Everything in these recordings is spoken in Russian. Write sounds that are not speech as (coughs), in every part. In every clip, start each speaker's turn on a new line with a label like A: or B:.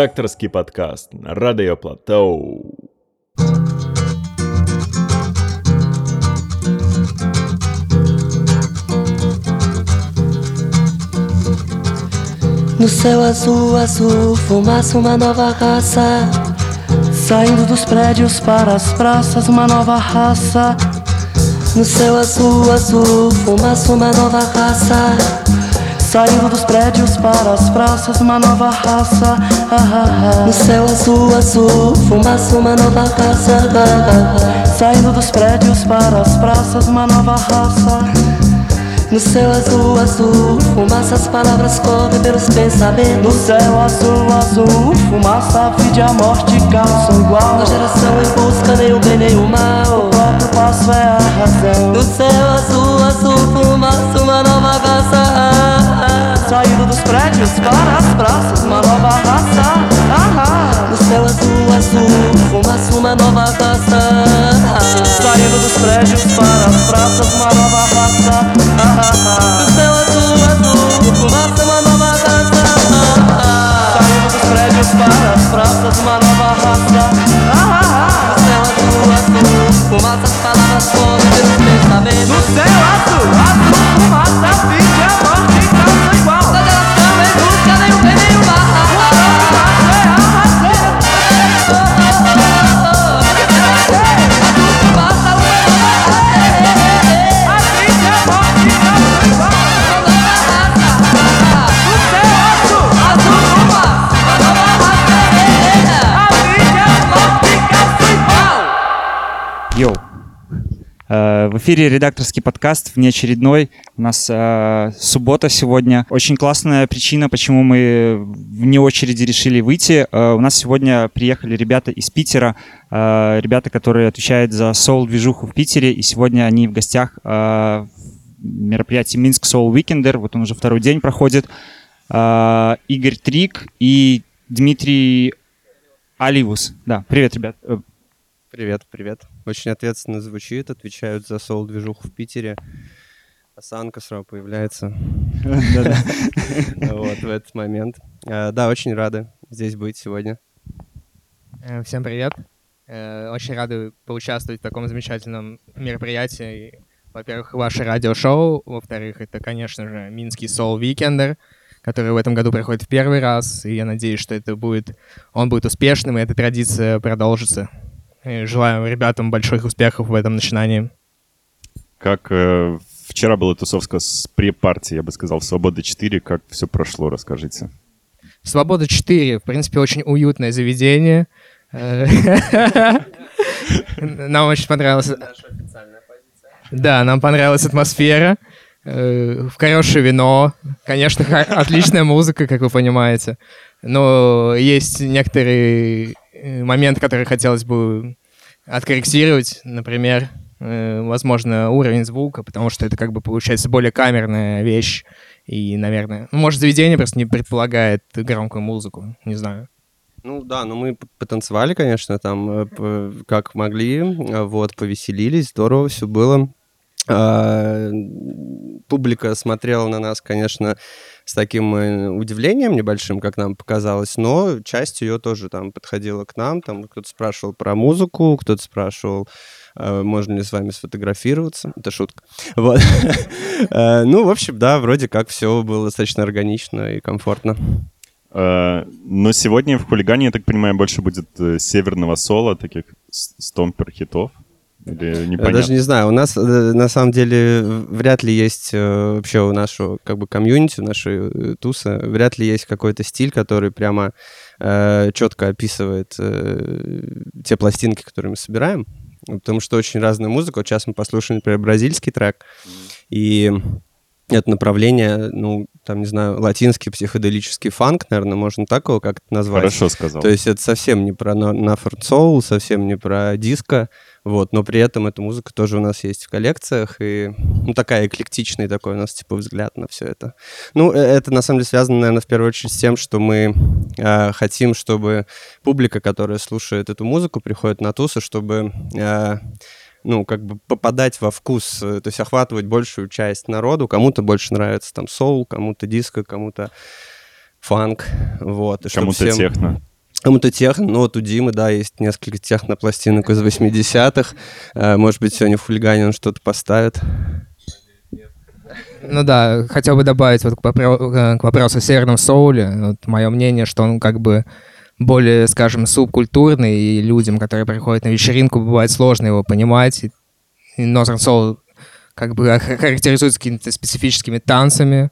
A: Редакторский подкаст на Радио Платоу.
B: No céu azul, azul, fumaça, uma nova raça. Saindo dos prédios para as praças, uma nova raça. No céu azul, azul, fumaça, uma nova raça. Saindo dos prédios para as praças, uma nova raça. Ah, ah, ah. No céu azul, azul, fumaça, uma nova raça. Saindo dos prédios para as praças, uma nova raça. No céu azul, azul, fumaça, as palavras correm pelos pensamentos.
C: No céu azul, azul, fumaça, a vida e a morte calçam igual.
B: Uma geração em busca nem o bem nem o mal.
C: O próprio passo é a razão.
B: No céu azul, azul, fumaça, uma nova raça.
C: Saindo dos prédios para as praças, uma nova raça. Ah,
B: No céu azul, azul, fumaça, uma nova raça.
C: Saindo dos prédios para as praças, uma nova raça. Ah,
B: No céu azul, azul, fumaça, uma nova raça.
C: Saindo dos prédios para as praças, uma nova raça. Ah,
B: No céu azul, azul, fumaça, as palavras correm pelos pensamentos.
C: No céu azul, azul, fumaça, a vida e
D: эфире редакторский подкаст, внеочередной. У нас э, суббота сегодня. Очень классная причина, почему мы вне очереди решили выйти. Э, у нас сегодня приехали ребята из Питера, э, ребята, которые отвечают за соул-движуху в Питере, и сегодня они в гостях э, в мероприятии Минск Soul Weekender. Вот он уже второй день проходит. Э, Игорь Трик и Дмитрий Аливус. Да, привет, ребят. Э,
E: Привет, привет. Очень ответственно звучит, отвечают за соул-движуху в Питере. Осанка сразу появляется (laughs) вот в этот момент. А, Да, очень рады здесь быть сегодня.
F: Э, Всем привет. Э, Очень рады поучаствовать в таком замечательном мероприятии. Во-первых, ваше радиошоу. Во-вторых, это, конечно же, Минский Soul Weekender, который в этом году проходит в первый раз. И я надеюсь, что это будет, он будет успешным, и эта традиция продолжится. И желаю ребятам больших успехов в этом начинании.
A: Как э, вчера была тусовка с пре-партией, я бы сказал, Свобода 4. Как все прошло, расскажите.
F: Свобода 4, в принципе, очень уютное заведение. Э, (laughs) Нам очень понравилось. Да, нам понравилась атмосфера, э, хорошее вино, конечно, отличная музыка, как вы понимаете. Но есть некоторые э, моменты, которые хотелось бы откорректировать. Например, э, возможно, уровень звука, потому что это как бы получается более камерная вещь. И, наверное, ну, может, заведение просто не предполагает громкую музыку, не знаю.
E: Ну да, ну мы потанцевали, конечно, там э, как могли, вот, повеселились, здорово все было. А, Публика смотрела на нас, конечно, с таким э, удивлением небольшим, как нам показалось, но часть ее тоже там подходила к нам, там кто-то спрашивал про музыку, кто-то спрашивал, э, можно ли с вами сфотографироваться. Это шутка. Вот. (laughs) Э, Ну, в общем, да, вроде как все было достаточно органично и комфортно.
A: Но сегодня в хулигане, я так понимаю, больше будет северного соло, таких стомпер-хитов. Или
E: Я
A: непонятно.
E: Даже не знаю, у нас э, на самом деле вряд ли есть э, вообще у нашего как бы комьюнити, у нашей э, тусы, вряд ли есть какой-то стиль, который прямо четко описывает э, те пластинки, которые мы собираем, потому что очень разная музыка. Вот сейчас мы послушаем, например, бразильский трек, и это направление, ну, там, не знаю, латинский психоделический фанк, наверное, можно так его как-то назвать.
A: Хорошо сказал.
E: То есть это совсем не про на, на соул, совсем не про диско, вот, но при этом эта музыка тоже у нас есть в коллекциях, и, ну, такая эклектичный такой у нас, типа, взгляд на все это. Ну, э, это, на самом деле, связано, наверное, в первую очередь с тем, что мы э, хотим, чтобы публика, которая слушает эту музыку, приходит на тусы, чтобы... э, ну, как бы попадать во вкус, э, то есть охватывать большую часть народу. Кому-то больше нравится там соул, кому-то диско, кому-то фанк, вот.
A: Кому-то
E: всем-
A: техно.
E: Кому-то техно, ну вот у Димы, да, есть несколько технопластинок из 80-х. Э, Может быть, сегодня в хулигане он что-то поставит.
F: Ну да, хотел бы добавить вот к, вопро- э, к вопросу о северном соуле. Вот мое мнение, что он как бы более, скажем, субкультурный, и людям, которые приходят на вечеринку, бывает сложно его понимать. И Northern Soul как бы характеризуется какими-то специфическими танцами.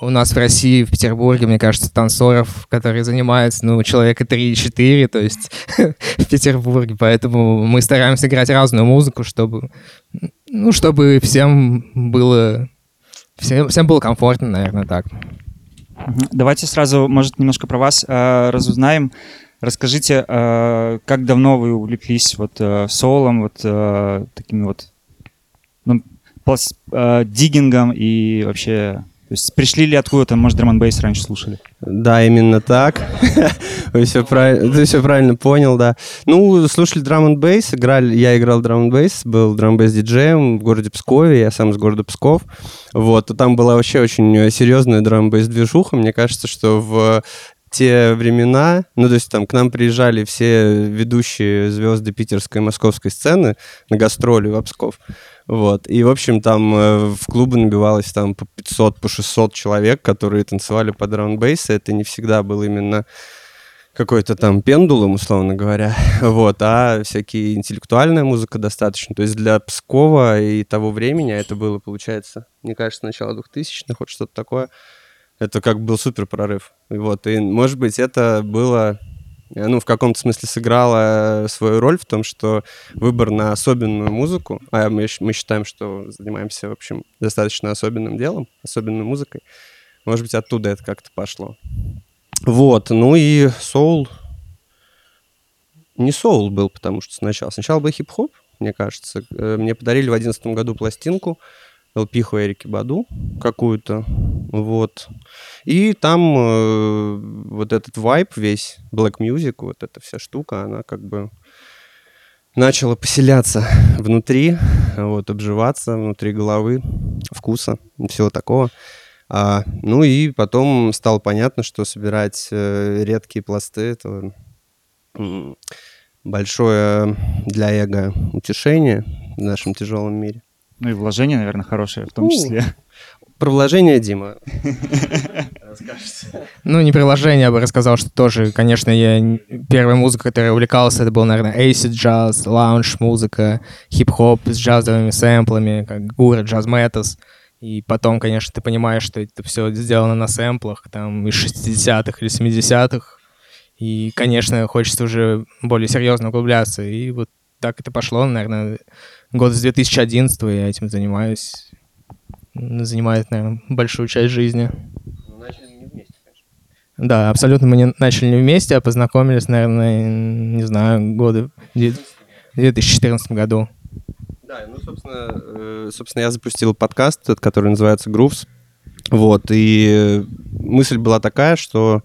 F: У нас в России, в Петербурге, мне кажется, танцоров, которые занимаются, ну, человека 3-4, то есть (laughs) в Петербурге. Поэтому мы стараемся играть разную музыку, чтобы, ну, чтобы всем было Всем, всем было комфортно, наверное, так.
D: Давайте сразу, может, немножко про вас э, разузнаем. Расскажите, э, как давно вы увлеклись вот э, соулом, вот э, такими вот ну, плас- э, диггингом и вообще... То есть пришли ли откуда-то, может, драм бейс раньше слушали?
E: Да, именно так. (laughs) Ты все правильно понял, да. Ну, слушали драм бейс, играли, я играл драм бейс, был драм бейс диджеем в городе Пскове, я сам из города Псков. Вот, и там была вообще очень серьезная драм бейс движуха. Мне кажется, что в те времена, ну, то есть там к нам приезжали все ведущие звезды питерской и московской сцены на гастроли в Псков. Вот. И, в общем, там э, в клубы набивалось там по 500, по 600 человек, которые танцевали под драм-бейс. Это не всегда был именно какой-то там пендулум, условно говоря, (laughs) вот, а всякие интеллектуальная музыка достаточно. То есть для Пскова и того времени, а это было, получается, мне кажется, начало 2000-х, вот что-то такое, это как был супер прорыв. Вот, и, может быть, это было ну, в каком-то смысле сыграло свою роль в том, что выбор на особенную музыку, а мы, мы считаем, что занимаемся, в общем, достаточно особенным делом, особенной музыкой, может быть, оттуда это как-то пошло. Вот, ну и соул... Не соул был, потому что сначала. Сначала был хип-хоп, мне кажется. Э, Мне подарили в одиннадцатом году пластинку LP Эрики Баду какую-то. Вот. И там э, вот этот вайп весь, black music, вот эта вся штука, она как бы начала поселяться внутри, вот, обживаться внутри головы, вкуса, всего такого. А, ну и потом стало понятно, что собирать э, редкие пласты это большое для эго утешение в нашем тяжелом мире.
D: Ну и вложения, наверное, хорошие в том
E: Ну,
D: числе.
E: Про вложение, Дима. (laughs)
F: Ну, не приложение, я бы рассказал, что тоже, конечно, я первая музыка, которой увлекался, это был, наверное, acid джаз, лаунж музыка, хип-хоп с джазовыми сэмплами, как Гура, Джаз Метас. И потом, конечно, ты понимаешь, что это все сделано на сэмплах, там, из 60-х или 70-х. И, конечно, хочется уже более серьезно углубляться. И вот так это пошло, наверное, год с 2011 я этим занимаюсь. Занимает, наверное, большую часть жизни. Да, абсолютно мы не начали не вместе, а познакомились, наверное, не знаю, годы в де- в 2014 году.
E: Да, ну, собственно, э, собственно, я запустил подкаст, который называется Grooves. Вот, и мысль была такая, что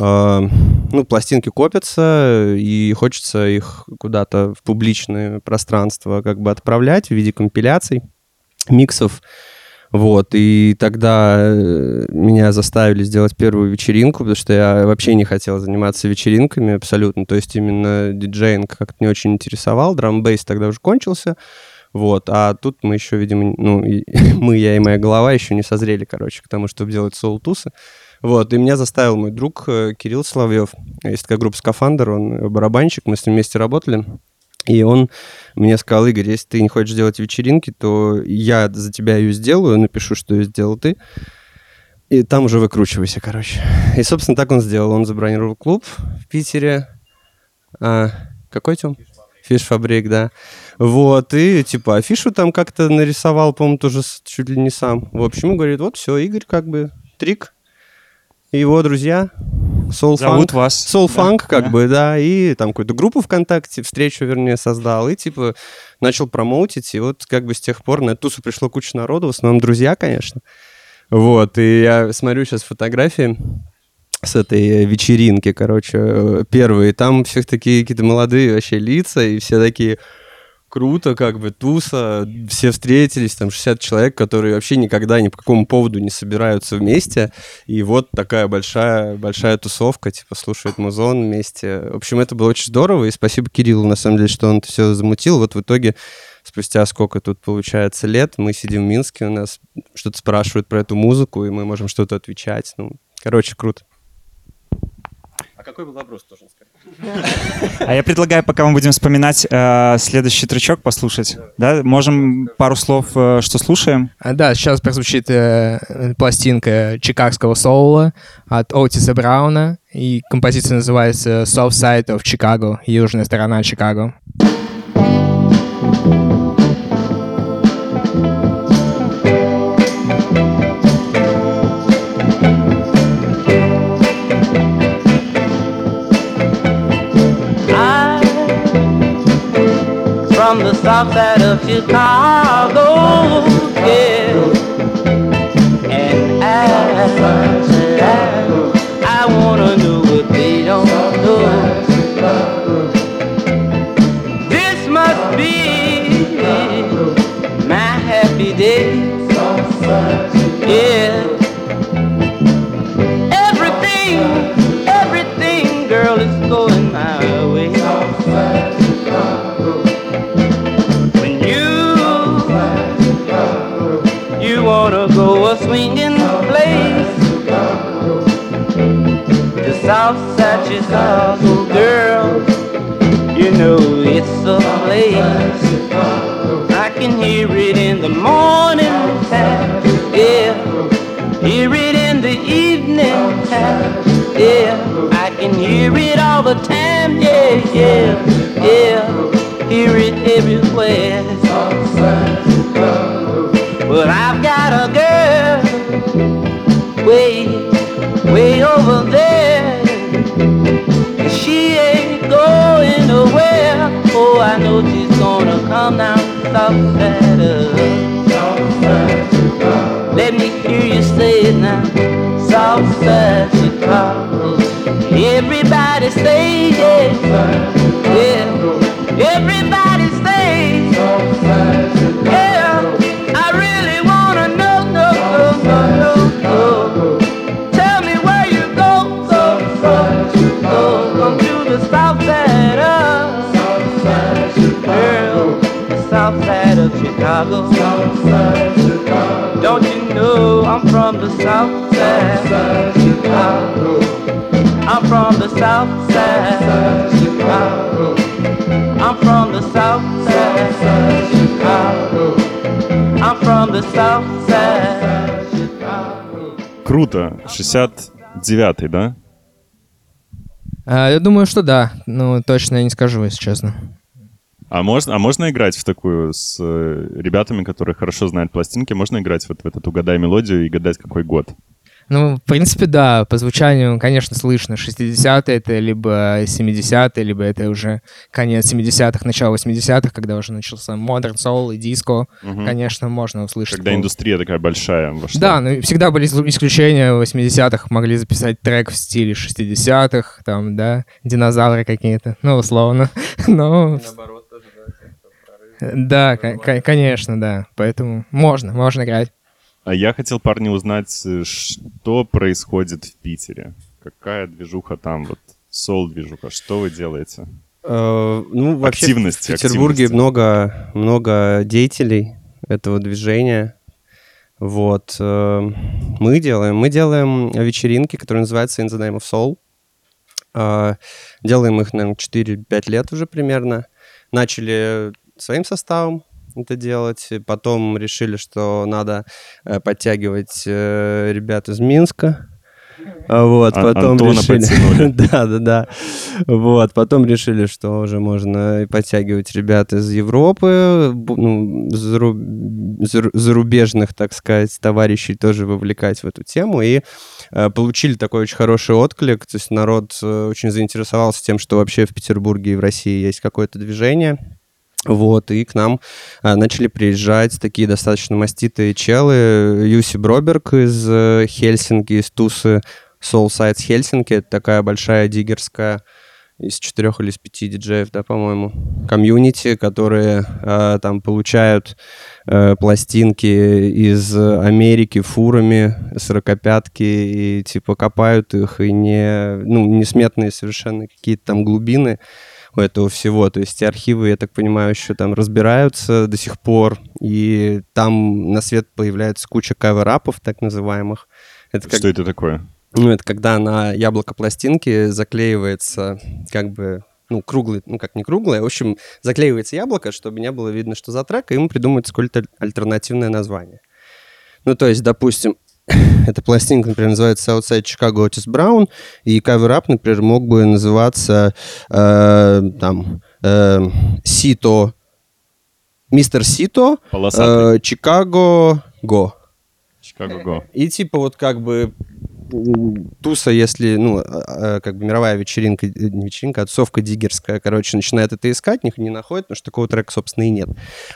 E: э, ну, пластинки копятся, и хочется их куда-то в публичное пространство как бы отправлять в виде компиляций, миксов. Вот, и тогда э, меня заставили сделать первую вечеринку, потому что я вообще не хотел заниматься вечеринками абсолютно, то есть именно диджеинг как-то не очень интересовал, драм-бейс тогда уже кончился, вот, а тут мы еще, видимо, ну, (laughs) мы, я и моя голова еще не созрели, короче, к тому, чтобы делать соул-тусы. Вот, и меня заставил мой друг э, Кирилл Соловьев, есть такая группа «Скафандр», он э, барабанщик, мы с ним вместе работали, и он мне сказал, Игорь, если ты не хочешь делать вечеринки, то я за тебя ее сделаю, напишу, что ее сделал ты. И там уже выкручивайся, короче. И, собственно, так он сделал. Он забронировал клуб в Питере. А, какой тем? Фиш-фабрик, да. Вот, и типа афишу там как-то нарисовал, по-моему, тоже чуть ли не сам. В общем, говорит, вот все, Игорь как бы трик. И его друзья. Soul
D: Зовут
E: Funk.
D: вас.
E: Soul
D: Да,
E: Funk, как
D: да.
E: бы, да, и там какую-то группу ВКонтакте, встречу, вернее, создал, и, типа, начал промоутить, и вот как бы с тех пор на эту тусу пришло куча народу, в основном друзья, конечно. Вот, и я смотрю сейчас фотографии с этой вечеринки, короче, первые, там всех такие какие-то молодые вообще лица, и все такие, круто, как бы туса, все встретились, там 60 человек, которые вообще никогда ни по какому поводу не собираются вместе, и вот такая большая, большая тусовка, типа слушает музон вместе. В общем, это было очень здорово, и спасибо Кириллу, на самом деле, что он это все замутил. Вот в итоге спустя сколько тут получается лет, мы сидим в Минске, у нас что-то спрашивают про эту музыку, и мы можем что-то отвечать. Ну, короче, круто. Какой был вопрос, тоже?
D: А я предлагаю, пока мы будем вспоминать, э, следующий тречок послушать. Да, можем пару слов, э, что слушаем?
F: А, да, сейчас прозвучит э, пластинка чикагского соула от Отиса Брауна, и композиция называется South Side of Chicago, южная сторона Чикаго.
C: I outside of Chicago, yeah. And I the south side Chicago, oh girl, you know it's a place. I can hear it in the morning time, yeah. Hear it in the evening time, yeah. I can hear it all the time, yeah, yeah, yeah. Hear it everywhere. But I've got come now, talk better. Let me hear you say it now, South as a. Everybody say it, yeah. yeah. Everybody. Side of Chicago. Don't you know I'm from the south side of Chicago? I'm from the south side of Chicago. I'm from the south side of Chicago. I'm from the south side Chicago.
A: Круто. 69-й, да?
F: А, я думаю, что да. Ну, точно я не скажу, если честно.
A: А можно, а можно играть в такую с э, ребятами, которые хорошо знают пластинки? Можно играть вот в этот «Угадай мелодию» и гадать, какой год?
F: Ну, в принципе, да, по звучанию, конечно, слышно. 60-е это либо 70-е, либо это уже конец 70-х, начало 80-х, когда уже начался модерн, soul и диско.
A: Мгм.
F: Конечно, можно услышать.
A: Когда
F: такого.
A: индустрия такая большая вошла.
F: Да, ну всегда были исключения. В 80-х могли записать трек в стиле 60-х, там, да, динозавры какие-то, ну, условно. (laughs) Но... Да, ко- конечно, да. Поэтому можно, можно играть.
A: А я хотел, парни, узнать, э, что происходит в Питере. Какая движуха там, вот сол-движуха, что вы делаете?
E: Э, Ну, вообще
A: Активности,
E: в Петербурге
A: активности.
E: много, много деятелей этого движения. Вот. э, Мы делаем, мы делаем вечеринки, которые называются In the Name of Soul. Э, Делаем их, наверное, 4-5 лет уже примерно. Начали своим составом это делать, и потом решили, что надо э, подтягивать э, ребят из Минска. А Вот,
A: А-
E: потом
A: Антона
E: решили... (laughs) Да, да, да. Вот, потом решили, что уже можно и подтягивать ребят из Европы, ну, зару- зару- зарубежных, так сказать, товарищей тоже вовлекать в эту тему. И э, получили такой очень хороший отклик. То есть народ э, очень заинтересовался тем, что вообще в Петербурге и в России есть какое-то движение. Вот, и к нам а, начали приезжать такие достаточно маститые челы. Юси Броберг из э, Хельсинки, из Тусы, Soul Sides Хельсинки. Это такая большая диггерская из четырех или из пяти диджеев, да, по-моему, комьюнити, которые э, там получают э, пластинки из Америки фурами, сорокопятки, и типа копают их, и не, ну, несметные совершенно какие-то там глубины у этого всего. То есть архивы, я так понимаю, еще там разбираются до сих пор, и там на свет появляется куча кавер-апов, так называемых.
A: Это как... Что это такое?
E: Ну, это когда на яблоко пластинки заклеивается как бы ну, круглый, ну, как не круглый, в общем, заклеивается яблоко, чтобы не было видно, что за трек, и ему придумывается какое-то альтернативное название. Ну, то есть, допустим, (coughs) эта пластинка, например, называется Outside Chicago Otis Brown, и cover-up, например, мог бы называться э, там э, Сито, Мистер Сито, э, Chicago Go.
A: Chicago Go.
E: И типа вот как бы туса, если, ну, а, а, как бы мировая вечеринка, э, не вечеринка, а тусовка диггерская, короче, начинает это искать, них не находит, потому что такого трека, собственно, и нет.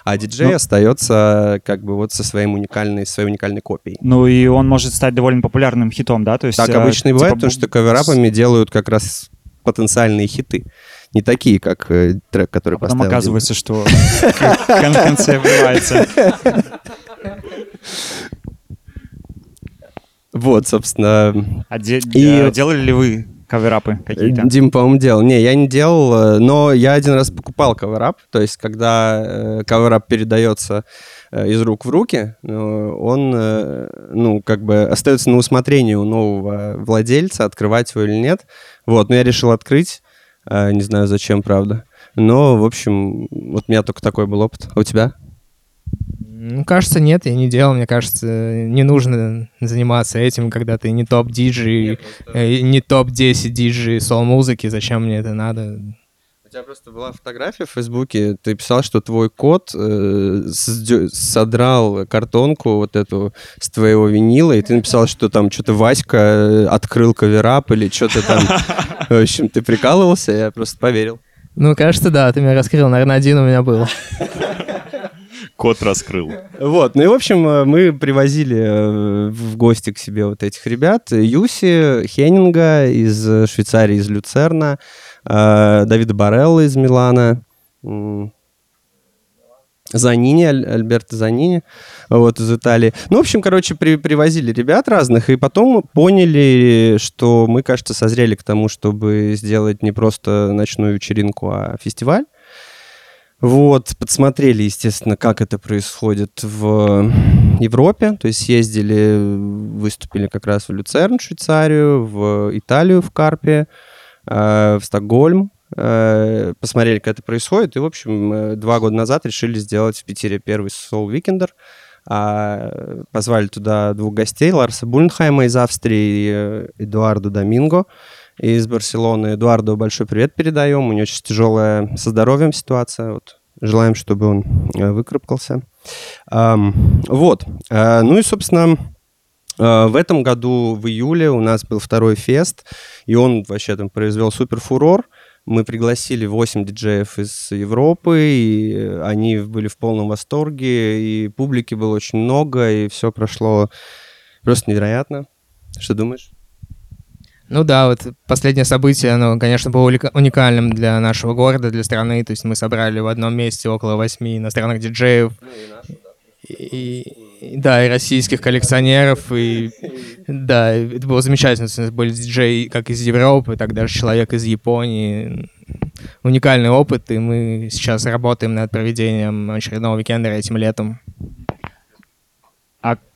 E: А диджей ну, остается как бы вот со своим уникальной, своей уникальной копией.
D: Ну и он может стать довольно популярным хитом, да? То есть,
E: так э, обычно и бывает, типа... потому что каверапами делают как раз потенциальные хиты. Не такие, как э, трек, который
D: а потом поставил. оказывается, что конце врывается. (laughs)
E: Вот, собственно.
D: А де- и... делали ли вы каверапы какие-то?
E: Дим, по-моему, делал. Не, я не делал, но я один раз покупал каверап. То есть, когда э, каверап передается э, из рук в руки, э, он, э, ну, как бы остается на усмотрение у нового владельца, открывать его или нет. Вот, но я решил открыть. Э, не знаю, зачем, правда. Но, в общем, вот у меня только такой был опыт. А у тебя?
F: Ну, кажется, нет, я не делал. Мне кажется, не нужно заниматься этим, когда ты не топ-диджей, э, не топ-10 диджей сол-музыки. Зачем мне это надо?
E: У тебя просто была фотография в Фейсбуке, ты писал, что твой кот э, содрал картонку вот эту с твоего винила, и ты написал, что там что-то Васька э, открыл каверап или что-то там. (laughs) В общем, ты прикалывался, я просто поверил.
F: Ну, кажется, да, ты меня раскрыл, наверное, один у меня был. (laughs)
A: Кот раскрыл.
E: Вот, ну и, в общем, э, мы привозили э, в гости к себе вот этих ребят. Юси Хеннинга из Швейцарии, из Люцерна, э, Давида Барелла из Милана, Занини, Альберто Занини, вот, из Италии. Ну, в общем, короче, при, привозили ребят разных, и потом поняли, что мы, кажется, созрели к тому, чтобы сделать не просто ночную вечеринку, а фестиваль. Вот, подсмотрели, естественно, как это происходит в Европе. То есть съездили, выступили как раз в Люцерн, Швейцарию, в Италию, в Карпе, э, в Стокгольм. Э, посмотрели, как это происходит. И, в общем, э, два года назад решили сделать в Питере первый Soul Weekender. А, позвали туда двух гостей, Ларса Бульнхайма из Австрии и Эдуарду Доминго из Барселоны. Эдуарду большой привет передаем. У него очень тяжелая со здоровьем ситуация. Вот. Желаем, чтобы он э, выкарабкался. Вот. Э, ну и, собственно, э, в этом году, в июле, у нас был второй фест, и он вообще там произвел супер фурор. Мы пригласили 8 диджеев из Европы, и они были в полном восторге, и публики было очень много, и все прошло просто невероятно. Что думаешь?
F: Ну да, вот последнее событие, оно, конечно, было уникальным для нашего города, для страны. То есть мы собрали в одном месте около восьми иностранных диджеев. Ну, и, да. и, да, и российских коллекционеров. И (laughs) да, это было замечательно. У нас были диджеи как из Европы, так даже человек из Японии. Уникальный опыт, и мы сейчас работаем над проведением очередного уикенда этим летом.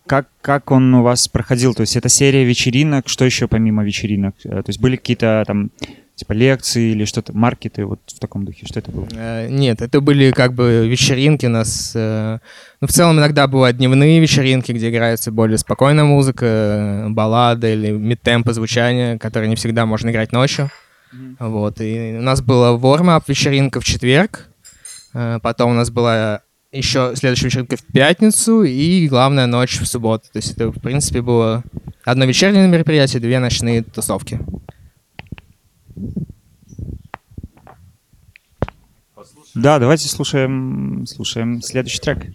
D: Как, как он у вас проходил? То есть это серия вечеринок, что еще помимо вечеринок? Э, то есть были какие-то там типа лекции или что-то, маркеты, вот в таком духе, что это было?
F: Э, нет, это были как бы вечеринки у нас. Э, ну, в целом иногда бывают дневные вечеринки, где играется более спокойная музыка, баллада или мид-темпо звучание, которое не всегда можно играть ночью. Mm-hmm. Вот, и у нас была warm-up вечеринка в четверг, потом у нас была еще следующая вечеринка в пятницу и главная ночь в субботу. То есть это, в принципе, было одно вечернее мероприятие, две ночные тусовки.
D: Да, давайте слушаем, слушаем следующий трек.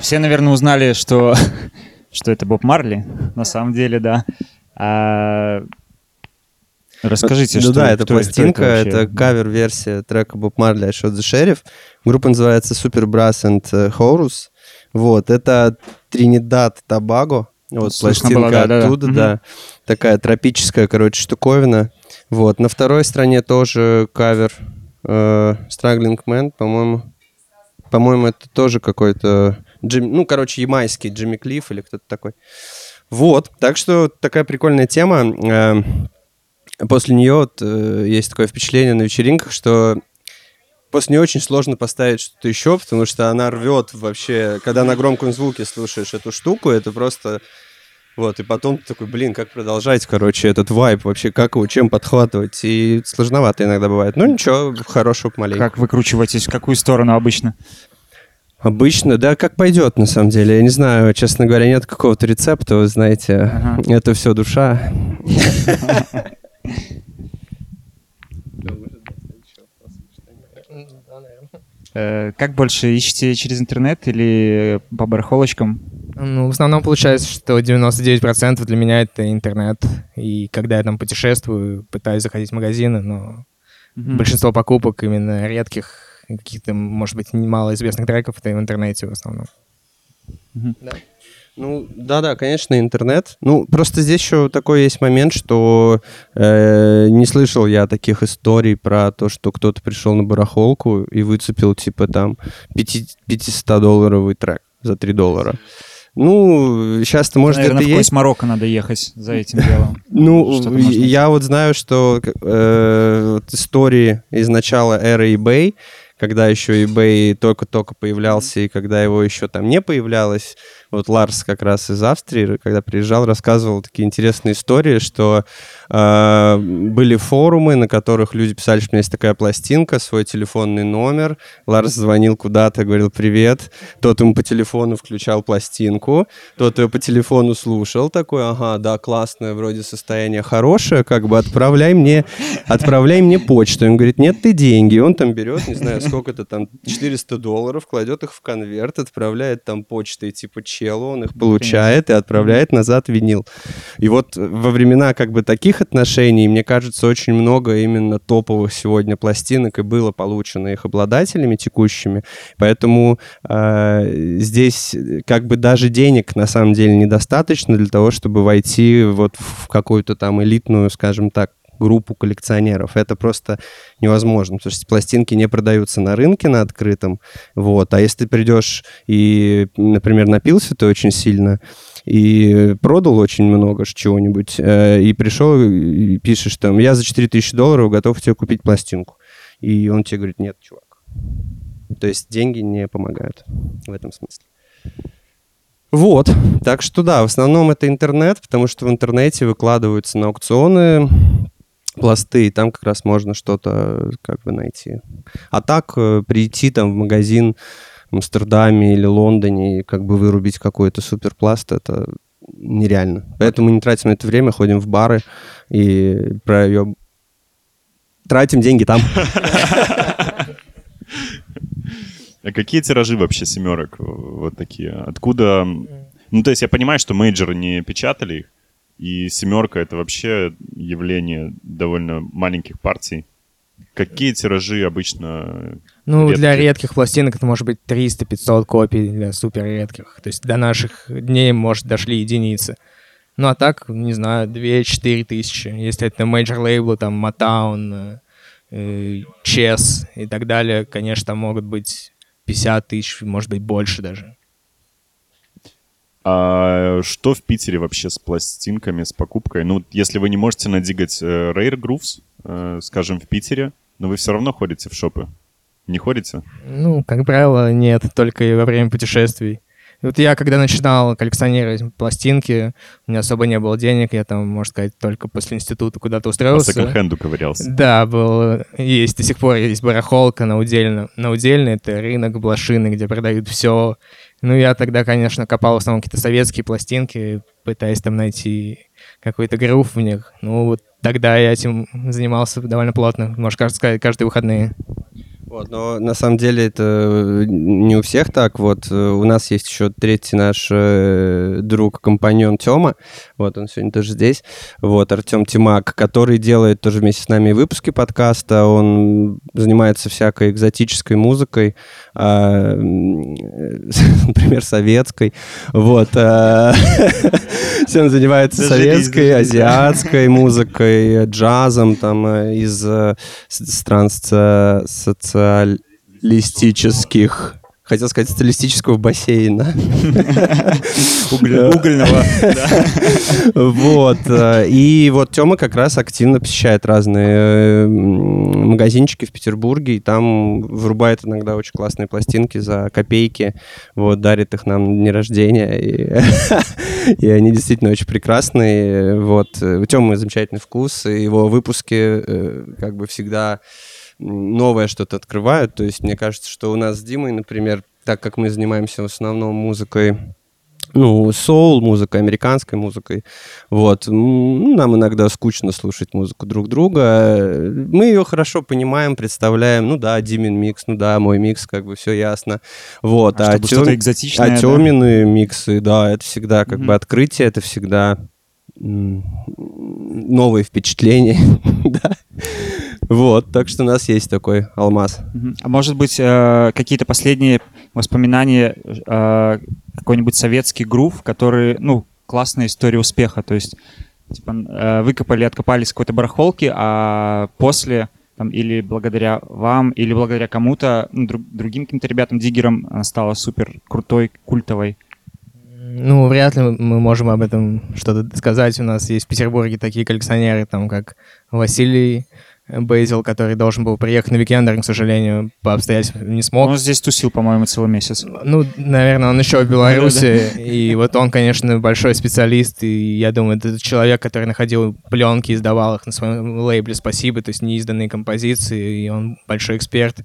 D: Да, все, наверное, узнали, что, (laughs) что это Боб Марли. На самом деле, да. А, Расскажите,
E: ну,
D: что
E: да, это
D: кто-
E: пластинка,
D: вообще?
E: это, кавер-версия трека Bob Marley I Shot the Sheriff. Группа называется Super Brass and э, Horus. Вот, это Тринидад Табаго. Вот
D: Слышно
E: пластинка
D: было, да-да-да.
E: оттуда,
D: Мгм.
E: да. Такая тропическая, короче, штуковина. Вот, на второй стороне тоже кавер э, Struggling Man, по-моему. По-моему, это тоже какой-то... Джим- ну, короче, ямайский Джимми Клифф или кто-то такой. Вот, так что такая прикольная тема. Э, После нее вот, э, есть такое впечатление на вечеринках, что после нее очень сложно поставить что-то еще, потому что она рвет вообще, когда на громком звуке слушаешь эту штуку, это просто вот, и потом ты такой, блин, как продолжать, короче, этот вайп вообще, как его, чем подхватывать, и сложновато иногда бывает. Ну ничего, хорошего помаленьку.
D: Как выкручиваетесь, в какую сторону обычно?
E: Обычно, да, как пойдет, на самом деле. Я не знаю, честно говоря, нет какого-то рецепта, вы знаете,
D: Ага.
E: это все душа.
D: Э, Как больше ищете через интернет или по барахолочкам?
F: Ну, в основном получается, что 99% для меня это интернет. И когда я там путешествую, пытаюсь заходить в магазины, но большинство покупок именно редких, каких-то, может быть, немалоизвестных треков, это в интернете в основном.
E: Ну, да-да, конечно, интернет. Ну, просто здесь еще такой есть момент, что э, не слышал я таких историй про то, что кто-то пришел на барахолку и выцепил, типа, там, 500-долларовый трек за 3 доллара. Ну, часто, может,
D: Наверное,
E: это
D: в
E: есть.
D: Марокко надо ехать за этим делом. (laughs)
E: Ну, я вот знаю, что э, истории из начала эры eBay, когда еще eBay только-только появлялся, и когда его еще там не появлялось, вот Ларс как раз из Австрии, когда приезжал, рассказывал такие интересные истории, что были форумы, на которых люди писали, что у меня есть такая пластинка, свой телефонный номер. Ларс звонил куда-то, говорил «Привет». Тот ему по телефону включал пластинку, тот ее по телефону слушал, такой «Ага, да, классное, вроде состояние хорошее, как бы отправляй мне, отправляй мне почту». Он говорит «Нет, ты деньги». Он там берет, не знаю, сколько-то там, 400 долларов, кладет их в конверт, отправляет там почтой типа челу, он их получает и отправляет назад винил. И вот во времена как бы таких отношений, мне кажется, очень много именно топовых сегодня пластинок и было получено их обладателями текущими. Поэтому э, здесь как бы даже денег на самом деле недостаточно для того, чтобы войти вот в какую-то там элитную, скажем так, группу коллекционеров. Это просто невозможно, потому что пластинки не продаются на рынке на открытом. Вот. А если ты придешь и, например, напился ты очень сильно и продал очень много чего-нибудь, э, и пришел и пишешь там, я за 4000 долларов готов тебе купить пластинку. И он тебе говорит, нет, чувак. То есть деньги не помогают в этом смысле. Вот, так что да, в основном это интернет, потому что в интернете выкладываются на аукционы пласты, и там как раз можно что-то как бы найти. А так э, прийти там в магазин в Амстердаме или Лондоне и как бы вырубить какой-то суперпласт, это нереально. Поэтому мы не тратим это время, ходим в бары и проеб... тратим деньги там. (laughs)
A: А какие тиражи вообще семерок вот такие? Откуда... Ну, то есть я понимаю, что мейджоры не печатали их, и семерка — это вообще явление довольно маленьких партий. Какие тиражи обычно
F: Ну,
A: редкие?
F: для редких пластинок это может быть 300-500 копий для супер редких. То есть до наших дней, может, дошли единицы. Ну, а так, не знаю, 2-4 тысячи. Если это major лейблы, там, Motown, э, Chess и так далее, конечно, там могут быть 50 тысяч, может быть, больше даже.
A: А что в Питере вообще с пластинками, с покупкой? Ну, если вы не можете надигать э, Rare Grooves, э, скажем, в Питере, но вы все равно ходите в шопы. Не ходите?
F: Ну, как правило, нет, только и во время путешествий. И Вот я, когда начинал коллекционировать пластинки, у меня особо не было денег, я там, можно сказать, только после института куда-то
A: По
F: устроился.
A: секонд-хенду ковырялся.
F: Да, был, есть до сих пор есть барахолка на удельно. На удельно это рынок Блошины, где продают все. Ну, я тогда, конечно, копал в основном какие-то советские пластинки, пытаясь там найти какой-то грув в них. Ну, вот тогда я этим занимался довольно плотно, можно сказать, каждые выходные.
E: Вот, но на самом деле это э, не у всех так. Вот э, у нас есть еще третий наш э, друг, компаньон Тёма. Вот он сегодня тоже здесь. Вот Артем Тимак, который делает тоже вместе с нами выпуски подкаста. Он занимается всякой экзотической музыкой, а, м, (laughs) например, советской. Вот. а, (laughs) Все он занимается советской, азиатской (laughs) музыкой, джазом там э, из э, стран соци- социалистических хотел сказать социалистического бассейна. (laughs)
D: Уголь- Угольного. (laughs)
E: Вот. э, И вот Тёма как раз активно посещает разные э, магазинчики в Петербурге, и там врубает иногда очень классные пластинки за копейки, вот, дарит их нам на дни рождения, и (laughs) они действительно очень прекрасные. Вот. У Тёмы замечательный вкус, и его выпуски э, как бы всегда новое что-то открывают. То есть мне кажется, что у нас с Димой, например, так как мы занимаемся в основном музыкой, ну, соул, музыкой, американской музыкой, вот, ну, нам иногда скучно слушать музыку друг друга, мы ее хорошо понимаем, представляем, ну да, Димин микс, ну да, мой микс, как бы все ясно, вот,
D: А что-то экзотичное,
E: а
D: да?
E: Тёмины миксы, да, это всегда как
D: Мгм.
E: бы открытие, это всегда новые впечатления, (laughs) да. Вот, так что у нас есть такой алмаз.
D: А может быть, э, какие-то последние воспоминания, э, какой-нибудь советский грув, который, ну, классная история успеха, то есть, типа, э, выкопали, откопали с какой-то барахолки, а после, там, или благодаря вам, или благодаря кому-то, ну, друг- другим каким-то ребятам, диггерам, она стала супер крутой, культовой.
F: Ну, вряд ли мы можем об этом что-то сказать. У нас есть в Петербурге такие коллекционеры, там, как Василий Бейзел, который должен был приехать на Weekender, к сожалению, по обстоятельствам не смог.
D: Он здесь тусил, по-моему, целый месяц.
F: Ну, наверное, он еще в Беларуси, и вот он, конечно, большой специалист, и я думаю, это человек, который находил пленки, издавал их на своем лейбле «Спасибо», то есть неизданные композиции, и он большой эксперт.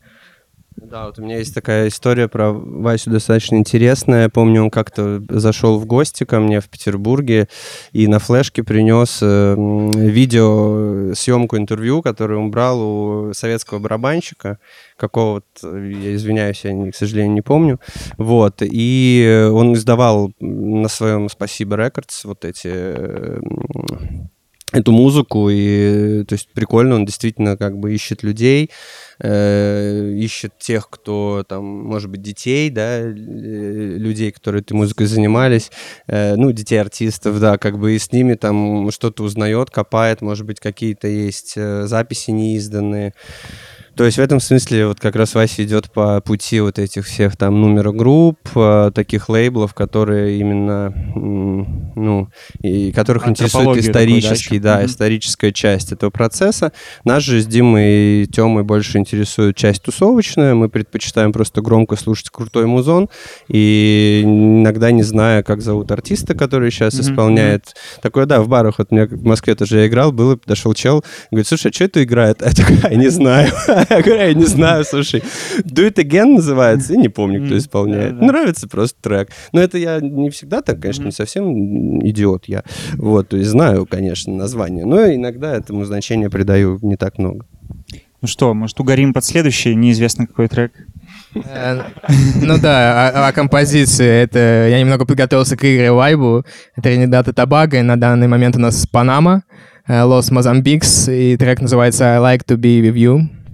E: Да, вот у меня есть такая история про Васю достаточно интересная. Помню, он как-то зашел в гости ко мне в Петербурге и на флешке принес э, видео, съемку интервью, которое он брал у советского барабанщика какого-то, я извиняюсь, я, к сожалению, не помню. Вот, и он издавал на своем «Спасибо Рекордс» вот эти э, эту музыку, и то есть прикольно, он действительно как бы ищет людей, э, ищет тех, кто там, может быть, детей, да, э, людей, которые этой музыкой занимались, э, ну, детей артистов, да, как бы и с ними там что-то узнает, копает, может быть, какие-то есть э, записи неизданные. То есть в этом смысле вот как раз Вася идет по пути вот этих всех там номера групп, э, таких лейблов, которые именно, ну, и которых интересует
D: такой, да,
E: исторический,
D: еще?
E: да,
D: Мгм.
E: историческая часть этого процесса. Нас же с Димой и Тёмой больше интересует часть тусовочная. Мы предпочитаем просто громко слушать крутой музон. И иногда не зная, как зовут артиста, который сейчас
D: Мгм,
E: исполняет. Такое, да, в барах. Вот меня в Москве тоже я играл, был, подошел чел, говорит, слушай, а что это играет? А (laughs) я такой, «А, не знаю. Я (laughs) говорю, я не знаю, слушай. Do It Again называется, и не помню, кто исполняет. Нравится просто трек. Но это я не всегда так, конечно, не совсем идиот я. Вот, то есть знаю, конечно, название, но иногда этому значение придаю не так много.
D: Ну что, может, угорим под следующий, неизвестно какой трек?
G: Э, Ну да, о, о композиции. Это я немного подготовился к игре Вайбу. Тринидад и Тобаго. и На данный момент у нас Панама, э, Лос Мозамбикс. И трек называется I Like to Be With You.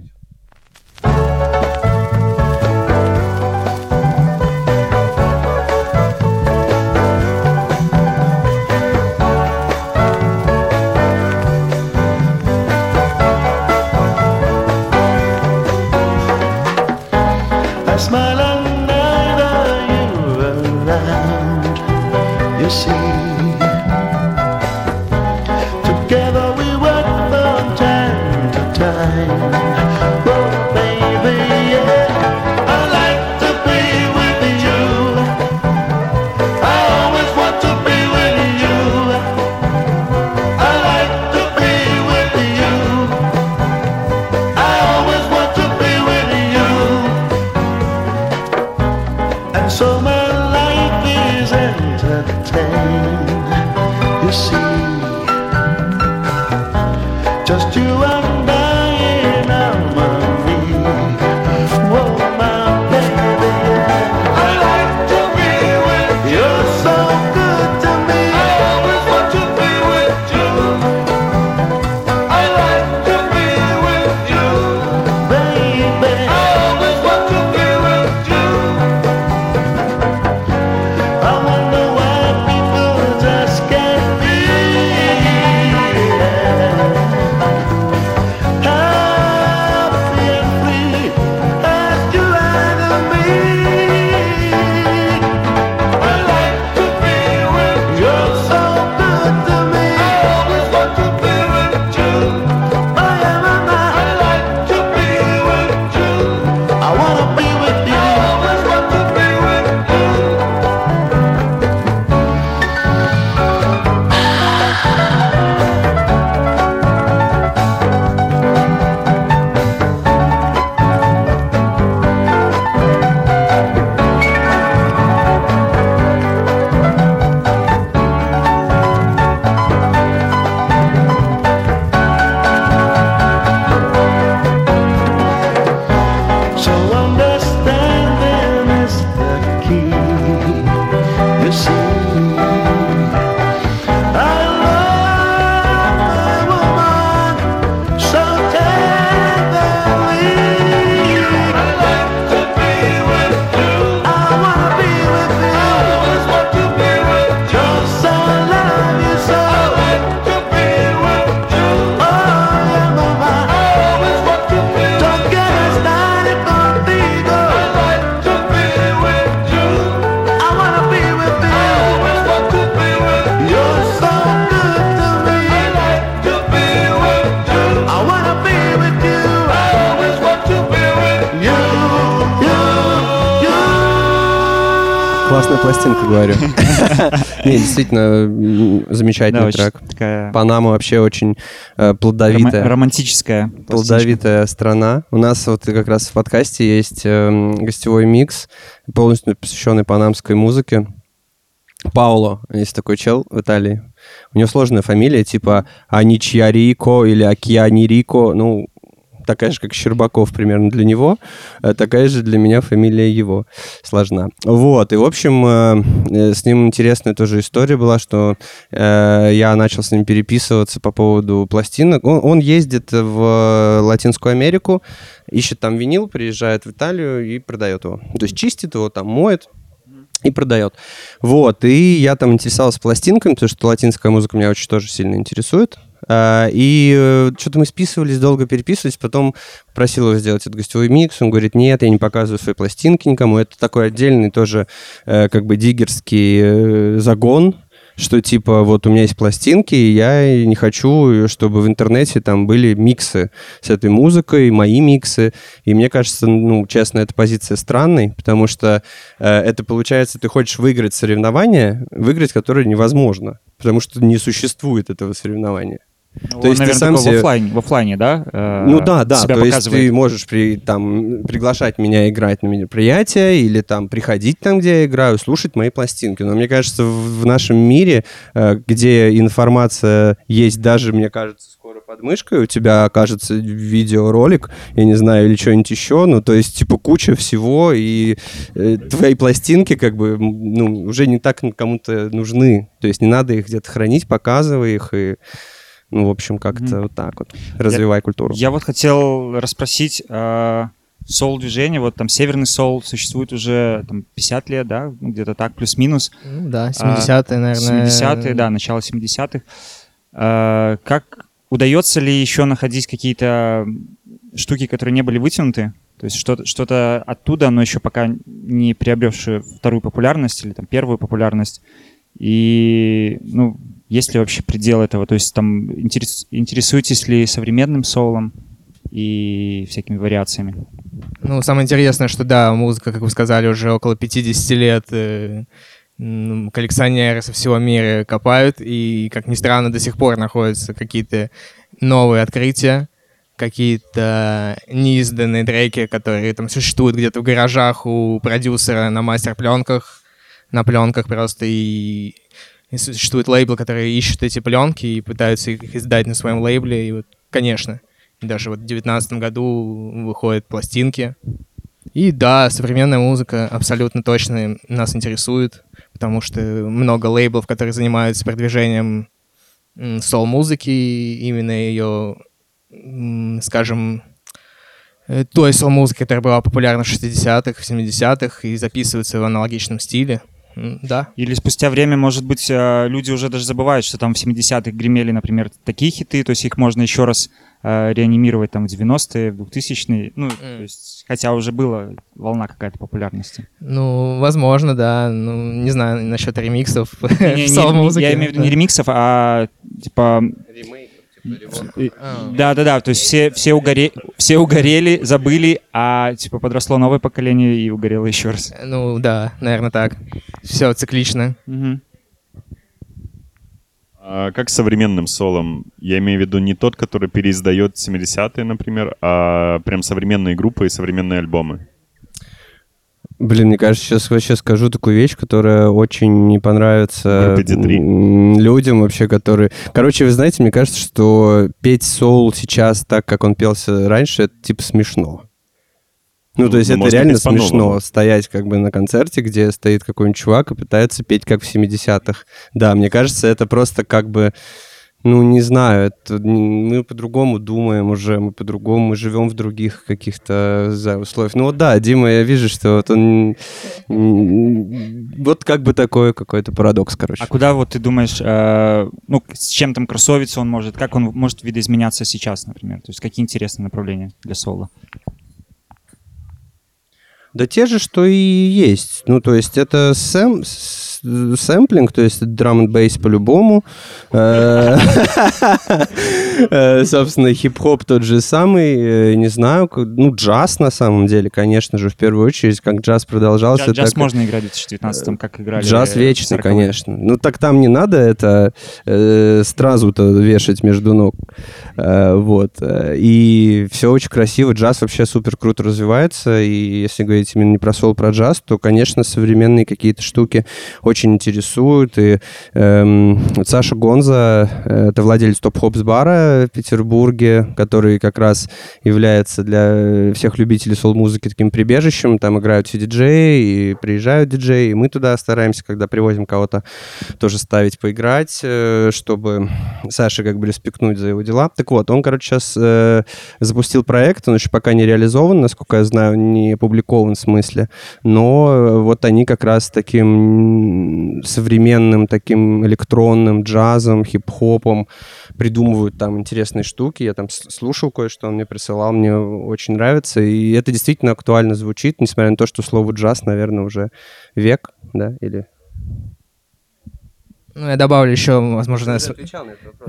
E: Действительно,
D: Да,
E: замечательный
D: очень
E: трек.
D: такая
E: Панама вообще очень э, плодовитая.
D: романтическая. пластинка.
E: плодовитая страна. У нас вот как раз в подкасте есть эм, гостевой микс, полностью посвященный панамской музыке. Пауло, есть такой чел в Италии. У него сложная фамилия, типа Аничьярико или Акьянирико. Ну, такая же, как Щербаков примерно для него, э, такая же для меня фамилия его сложна. Вот, и, в общем, э, э, с ним интересная тоже история была, что я начал с ним переписываться по поводу пластинок. Он, он ездит в Латинскую Америку, ищет там винил, приезжает в Италию и продает его. То есть чистит его, там моет, и продает. Вот, и я там интересовался пластинками, потому что латинская музыка меня очень тоже сильно интересует. А, И что-то мы списывались, долго переписывались, потом просил его сделать этот гостевой микс, он говорит, нет, я не показываю свои пластинки никому. Это такой отдельный тоже э, как бы диггерский э, загон, что типа вот у меня есть пластинки, и я не хочу, чтобы в интернете там были миксы с этой музыкой, мои миксы. И мне кажется, ну, честно, эта позиция странной, потому что э, это получается, ты хочешь выиграть соревнование, выиграть которое невозможно, потому что не существует этого соревнования.
D: Ну,
E: То есть ты
D: наверное,
E: сам
D: такой
E: себе-
D: в оффлайне, в оффлайне, да? э,
E: Ну да, да,
D: себя
E: то есть
D: показывает.
E: ты можешь при, там, приглашать меня играть на мероприятия или там приходить там, где я играю, слушать мои пластинки. Но мне кажется, в, в нашем мире, э, где информация есть даже, мне кажется, скоро под мышкой, у тебя окажется видеоролик, я не знаю, или что-нибудь еще, ну то есть типа куча всего, и э, твои пластинки как бы ну, уже не так кому-то нужны. То есть не надо их где-то хранить, показывай их и ну, в общем, как-то
D: Мгм.
E: вот так вот. Развивай культуру.
D: Я вот хотел расспросить, э, соул-движение, вот там Северный соул существует уже там, 50 лет, да, ну, где-то так, плюс-минус.
F: Ну да, 70-е, наверное.
D: 70-е, да, начало 70-х. Э, Как удается ли еще находить какие-то штуки, которые не были вытянуты? То есть что-то, что-то оттуда, но еще пока не приобревшее вторую популярность или там первую популярность. И, ну, есть ли вообще предел этого? То есть там интерес- интересуетесь ли современным соулом и всякими вариациями?
F: Ну, самое интересное, что да, музыка, как вы сказали, уже около 50 лет э, коллекционеры со всего мира копают, и, как ни странно, до сих пор находятся какие-то новые открытия, какие-то неизданные треки, которые там существуют где-то в гаражах у продюсера на мастер-пленках, на пленках просто, и, существует лейбл, которые ищут эти пленки и пытаются их издать на своем лейбле, и вот, конечно, даже вот в девятнадцатом году выходят пластинки. И да, современная музыка абсолютно точно нас интересует, потому что много лейблов, которые занимаются продвижением сол-музыки, именно ее, скажем, э, той сол-музыки, которая была популярна в 60-х, в 70-х и записывается в аналогичном стиле. Да.
D: Или спустя время, может быть, э, люди уже даже забывают, что там в 70-х гремели, например, такие хиты, то есть их можно еще раз э, реанимировать там в 90-е, в 2000-е, ну, то есть, хотя уже была волна какая-то популярности.
F: Ну, возможно, да. Ну, не знаю насчет ремиксов
D: Не- не- (laughs) не- я имею в виду не ремиксов, а типа...
F: А.
D: Да-да-да, то есть все, все, угоре... все угорели, забыли, а типа подросло новое поколение и угорело еще раз.
F: Ну, да, наверное, так. Все циклично.
A: А как с современным солом? Я имею в виду не тот, который переиздает 70-е, например, а прям современные группы и современные альбомы.
E: Блин, мне кажется, сейчас вообще скажу такую вещь, которая очень не понравится
A: Группе D3.
E: м, людям вообще, которые... Короче, вы знаете, мне кажется, что петь соул сейчас так, как он пелся раньше, это типа смешно. Ну,
A: Ну,
E: то есть
A: ну,
E: это реально смешно стоять как бы на концерте, где стоит какой-нибудь чувак и пытается петь как в 70-х. Да, мне кажется, это просто как бы, ну, не знаю, это, мы по-другому думаем уже, мы по-другому, мы живем в других каких-то за- условиях. Ну вот да, Дима, я вижу, что вот он... Вот как бы такой какой-то парадокс, короче.
D: А куда вот ты думаешь, э, ну, с чем там кроссовиться он может, как он может видоизменяться сейчас, например? То есть какие интересные направления для соло?
E: Да те же, что и есть. Ну, то есть это сэм, сэмплинг, то есть драм н бейс по-любому. Э, (laughs) э, Собственно, хип-хоп тот же самый, э, не знаю, ну, джаз на самом деле, конечно же, в первую очередь, как джаз продолжался.
D: Джаз, можно играть в 2019 как играли.
E: Джаз вечный,
D: 40-е.
E: конечно. Ну так там не надо это стразу-то вешать между ног. Вот. И все очень красиво. Джаз вообще супер круто развивается. И если говорить именно не про сол, про джаз, то, конечно, современные какие-то штуки очень интересуют. И эм, вот Саша Гонза, э, это владелец Топ Хопс бара в Петербурге, который как раз является для всех любителей сол-музыки таким прибежищем. Там играют все диджеи, и приезжают диджеи, и мы туда стараемся, когда привозим кого-то, тоже ставить поиграть, э, чтобы Саше как бы респектнуть за его дела. Так вот, он, короче, сейчас запустил проект, он еще пока не реализован, насколько я знаю, не опубликован в смысле, но э, вот они как раз таким современным, таким электронным джазом, хип-хопом придумывают там интересные штуки. Я там слушал кое-что, он мне присылал, мне очень нравится. И это действительно актуально звучит, несмотря на то, что слово джаз, наверное, уже век, да, или...
F: Ну, я добавлю еще, возможно, с,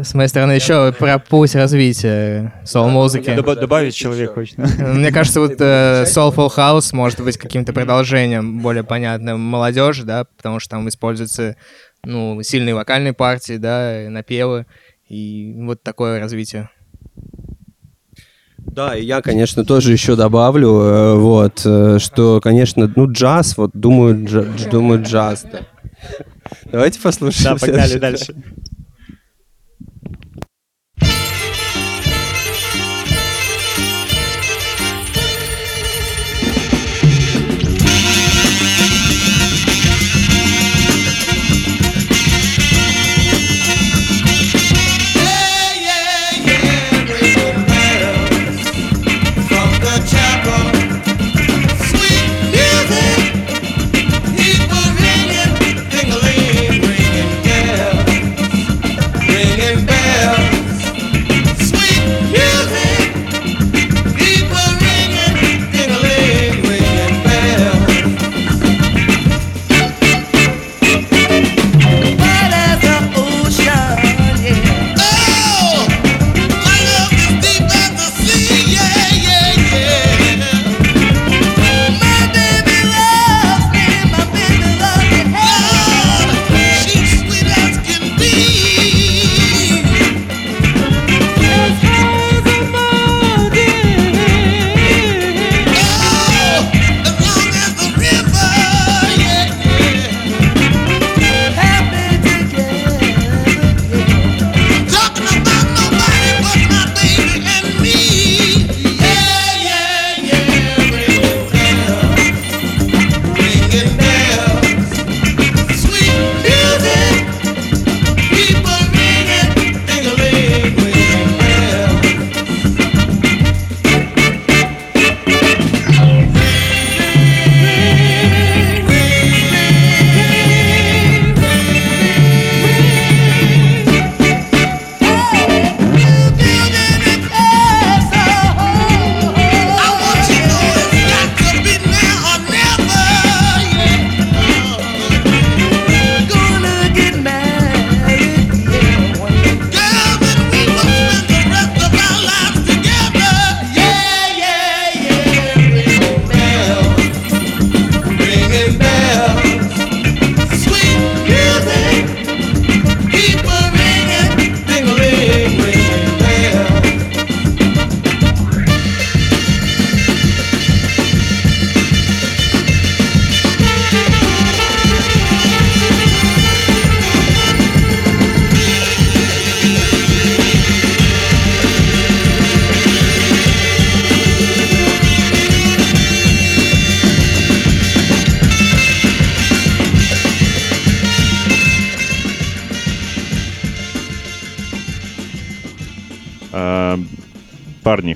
F: с моей стороны еще про путь развития сол-музыки.
D: Доба- добавить человек хочет.
F: Мне кажется, вот э, Soulful House может быть каким-то продолжением более понятным молодежи, да, потому что там используются, ну, сильные вокальные партии, да, напевы, И вот такое развитие.
E: Да, и я, конечно, тоже еще добавлю, э, вот, э, что, конечно, ну, джаз, вот, думаю, джа- дж- думаю, джаз, да. Давайте послушаем.
H: Да, погнали дальше.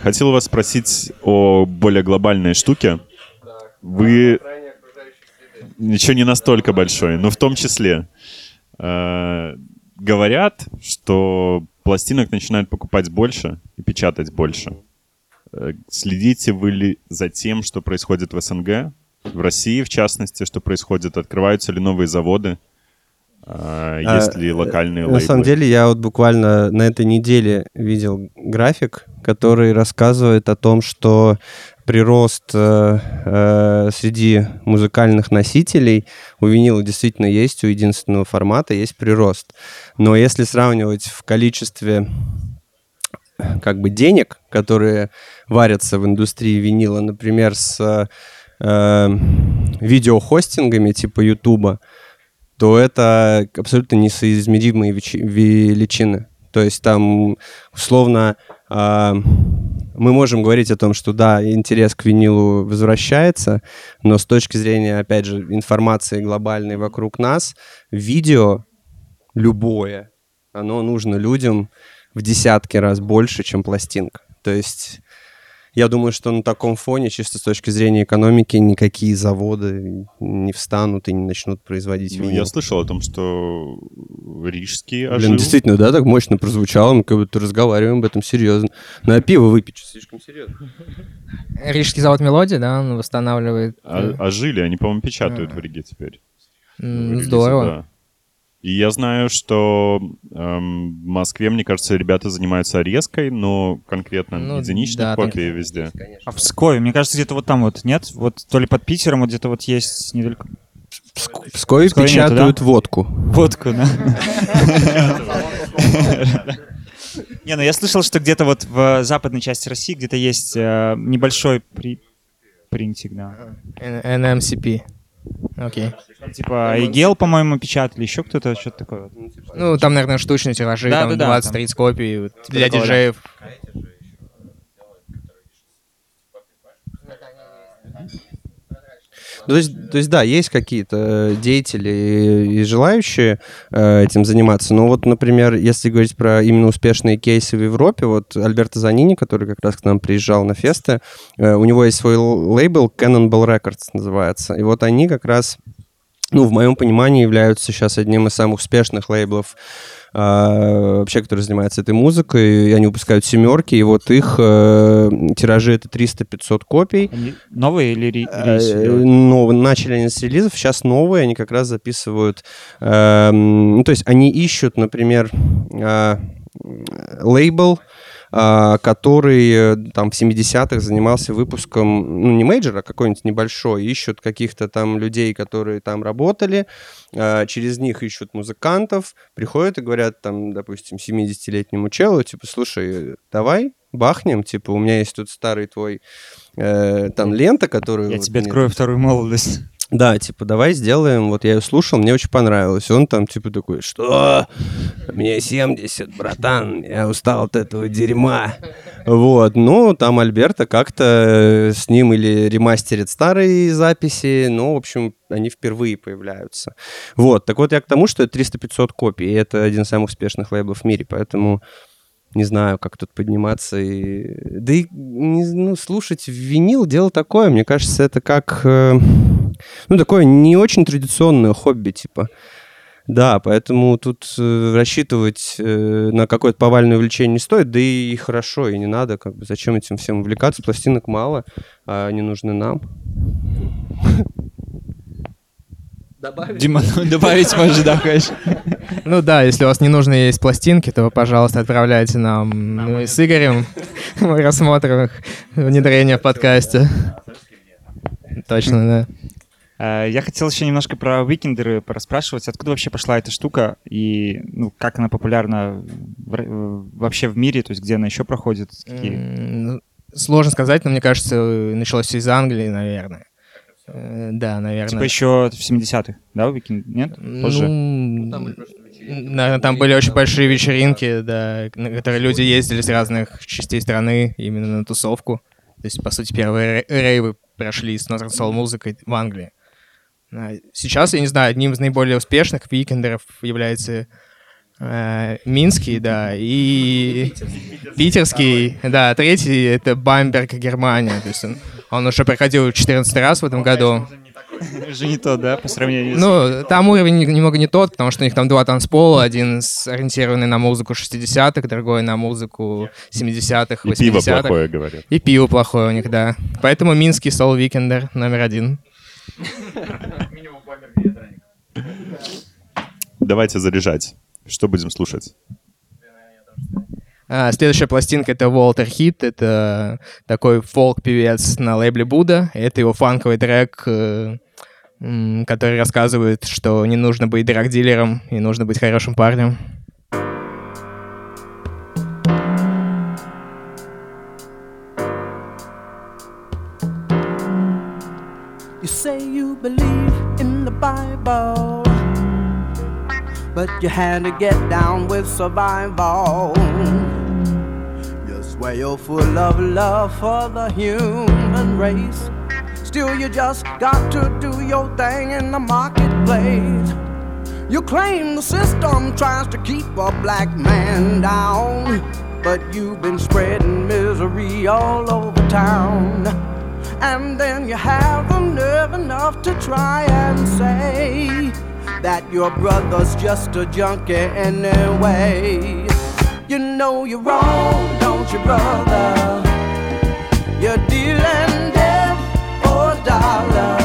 A: Хотел вас спросить о более глобальной штуке. Вы... Ничего не настолько большой, но в том числе. а, Говорят, что пластинок начинают покупать больше и печатать больше. Э, Следите вы ли за тем, что происходит в СНГ, в России в частности, что происходит? Открываются ли новые заводы? А, Есть
E: А,
A: ли локальные
E: На
A: лейблы?
E: самом деле, я вот буквально на этой неделе видел график, который рассказывает о том, что прирост э, э, среди музыкальных носителей у винила действительно есть, у единственного формата есть прирост. Но если сравнивать в количестве как бы денег, которые варятся в индустрии винила, например, с э, видеохостингами типа Ютуба, то это абсолютно несоизмеримые величины. То есть там, условно, а, мы можем говорить о том, что да, интерес к винилу возвращается, но с точки зрения, опять же, информации глобальной вокруг нас, видео любое, оно нужно людям в десятки раз больше, чем пластинка. То есть я думаю, что на таком фоне, чисто с точки зрения экономики, никакие заводы не встанут и не начнут производить
A: Ну,
E: винил.
A: я слышал о том, что Рижский
E: Блин,
A: ожил.
E: действительно, да, так мощно прозвучало, мы как будто разговариваем об этом серьезно. Ну, а пиво выпить слишком серьезно.
F: Рижский завод «Мелодия», да, он восстанавливает.
A: А-
F: э,
A: ожили, они, по-моему, печатают в Риге теперь. релизе,
F: Здорово.
A: И я знаю, что эм, в Москве, мне кажется, ребята занимаются резкой, но конкретно
F: Ну,
A: единичных
F: да,
A: копий везде.
H: А в Пскове, мне кажется, где-то вот там вот, нет? Вот то ли под Питером, вот где-то вот есть недалеко.
E: В Пскове
H: Пскове нету,
E: печатают
H: да?
E: водку.
H: Водку, да? (laughs)
D: Не, ну я слышал, что где-то вот в западной части России где-то есть э, небольшой при... принтик, да.
F: NMCP. Окей.
D: Типа Игел, по-моему, печатали, еще кто-то, что-то такое.
F: Ну, там, наверное, штучные тиражи,
D: Да,
F: там
D: да, да,
F: 20-30 копий для
D: такого, да.
E: То есть, то есть, да, есть какие-то деятели и, желающие э, этим заниматься. Но вот, например, если говорить про именно успешные кейсы в Европе, вот Альберто Занини, который как раз к нам приезжал на фесты, э, у него есть свой лейбл Cannonball Records называется. И вот они как раз ну, в моем понимании, являются сейчас одним из самых успешных лейблов а, вообще, которые занимаются этой музыкой, и они выпускают семерки, и вот их э, тиражи это 300-500 копий.
D: Они новые или ре-
E: Э,
D: релизы?
E: Но начали они с релизов, сейчас новые, они как раз записывают. эм, ну, то есть они ищут, например, э, лейбл, а, который э, там в 70-х занимался выпуском, ну, не мейджора, а какой-нибудь небольшой, ищут каких-то там людей, которые там работали, а, через них ищут музыкантов, приходят и говорят там, допустим, 70-летнему челу, типа, слушай, давай бахнем, типа, у меня есть тут старый твой э, там лента, которую...
D: Я
E: вот
D: тебе
E: мне
D: открою вторую молодость.
E: Да, типа, давай сделаем. Вот я ее слушал, мне очень понравилось. Он там, типа, такой, что? Мне 70, братан, я устал от этого дерьма. Вот, ну, там Альберта как-то э, с ним или ремастерит старые записи, ну, в общем, они впервые появляются. Вот, так вот я к тому, что это 300-500 копий, и это один из самых успешных лейблов в мире, поэтому не знаю, как тут подниматься и... Да и, ну, слушать винил дело такое, мне кажется, это как... э, ну, такое не очень традиционное хобби, типа. Да, поэтому тут э, рассчитывать э, на какое-то повальное увлечение не стоит, да и хорошо, и не надо, как бы, зачем этим всем увлекаться, пластинок мало, а они нужны нам.
D: Дима, ну, добавить можешь, да, конечно.
F: Ну да, если у вас не нужно есть пластинки, то, пожалуйста, отправляйте нам ну, и с Игорем. Мы рассмотрим их внедрение в подкасте. Точно, да.
D: Э, Я хотел еще немножко про уикендеры пораспрашивать. Откуда вообще пошла эта штука и ну, как она популярна вообще в мире, то есть где она еще проходит? Такие...
F: М, ну, Сложно сказать, но мне кажется, началось всё из Англии, наверное. Э, Да, наверное.
D: Типа еще в 70-х, да, уикенд? Нет? Позже?
F: Ну, наверное, там были очень большие вечеринки, да, на которые люди ездили с разных частей страны именно на тусовку. То есть, по сути, первые рей- рейвы прошли с Northern Soul музыкой в Англии. А Сейчас, я не знаю, одним из наиболее успешных weekender ов является э, Минский, да, и питерский, да, третий — это Бамберг, Германия. То есть он, он уже проходил 14 раз в этом году.
D: Уже не то, да, по сравнению с...
F: Ну, там уровень не- немного не тот, потому что у них там два танцпола, один с- ориентированный на музыку 60-х, другой на музыку 70-х,
A: И пиво
F: 80-х.
A: плохое, говорят.
F: И пиво плохое у них, да. Поэтому Минский Soul Weekender номер один. (laughs)
A: Давайте заряжать. Что будем слушать?
F: А, следующая пластинка — это Walter Хит, это такой фолк-певец на лейбле Будда. Это его фанковый трек, э, который рассказывает, что не нужно быть драг-дилером и нужно быть хорошим парнем.
H: You say you believe in the Bible, but you had to get down with survival. You swear you're full of love for the human race. Still, you just got to do your thing in the marketplace. You claim the system tries to keep a black man down, but you've been spreading misery all over town. And then you have the nerve enough to try and say that your brother's just a junkie anyway. You know you're wrong, don't you, brother? You're dealing death for a dollar.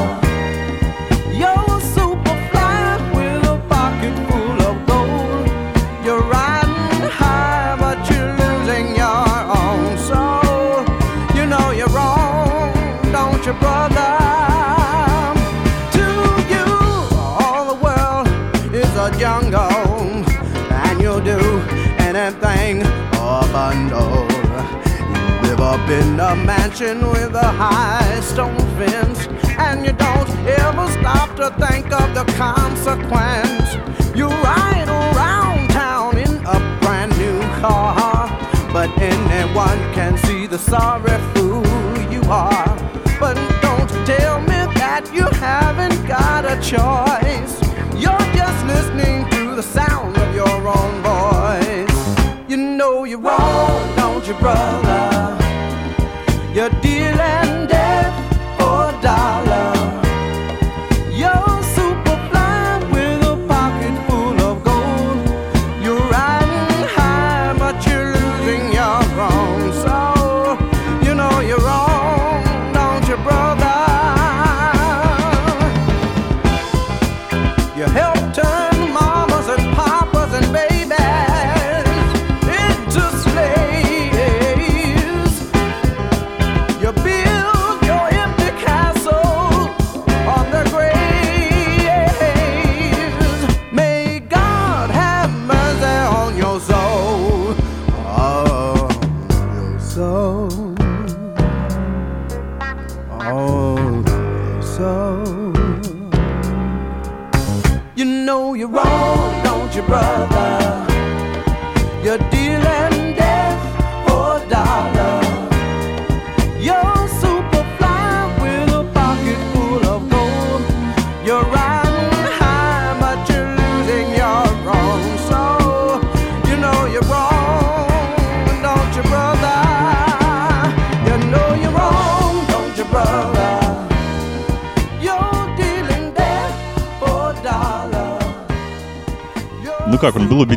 H: In a mansion with a high stone fence, and you don't ever stop to think of the consequence. You ride around town in a brand new car, but anyone can see the sorry fool you are. But don't tell me that you haven't got a choice. You're just listening to the sound of your own voice. You know you're wrong, don't you, brother? Your
A: dear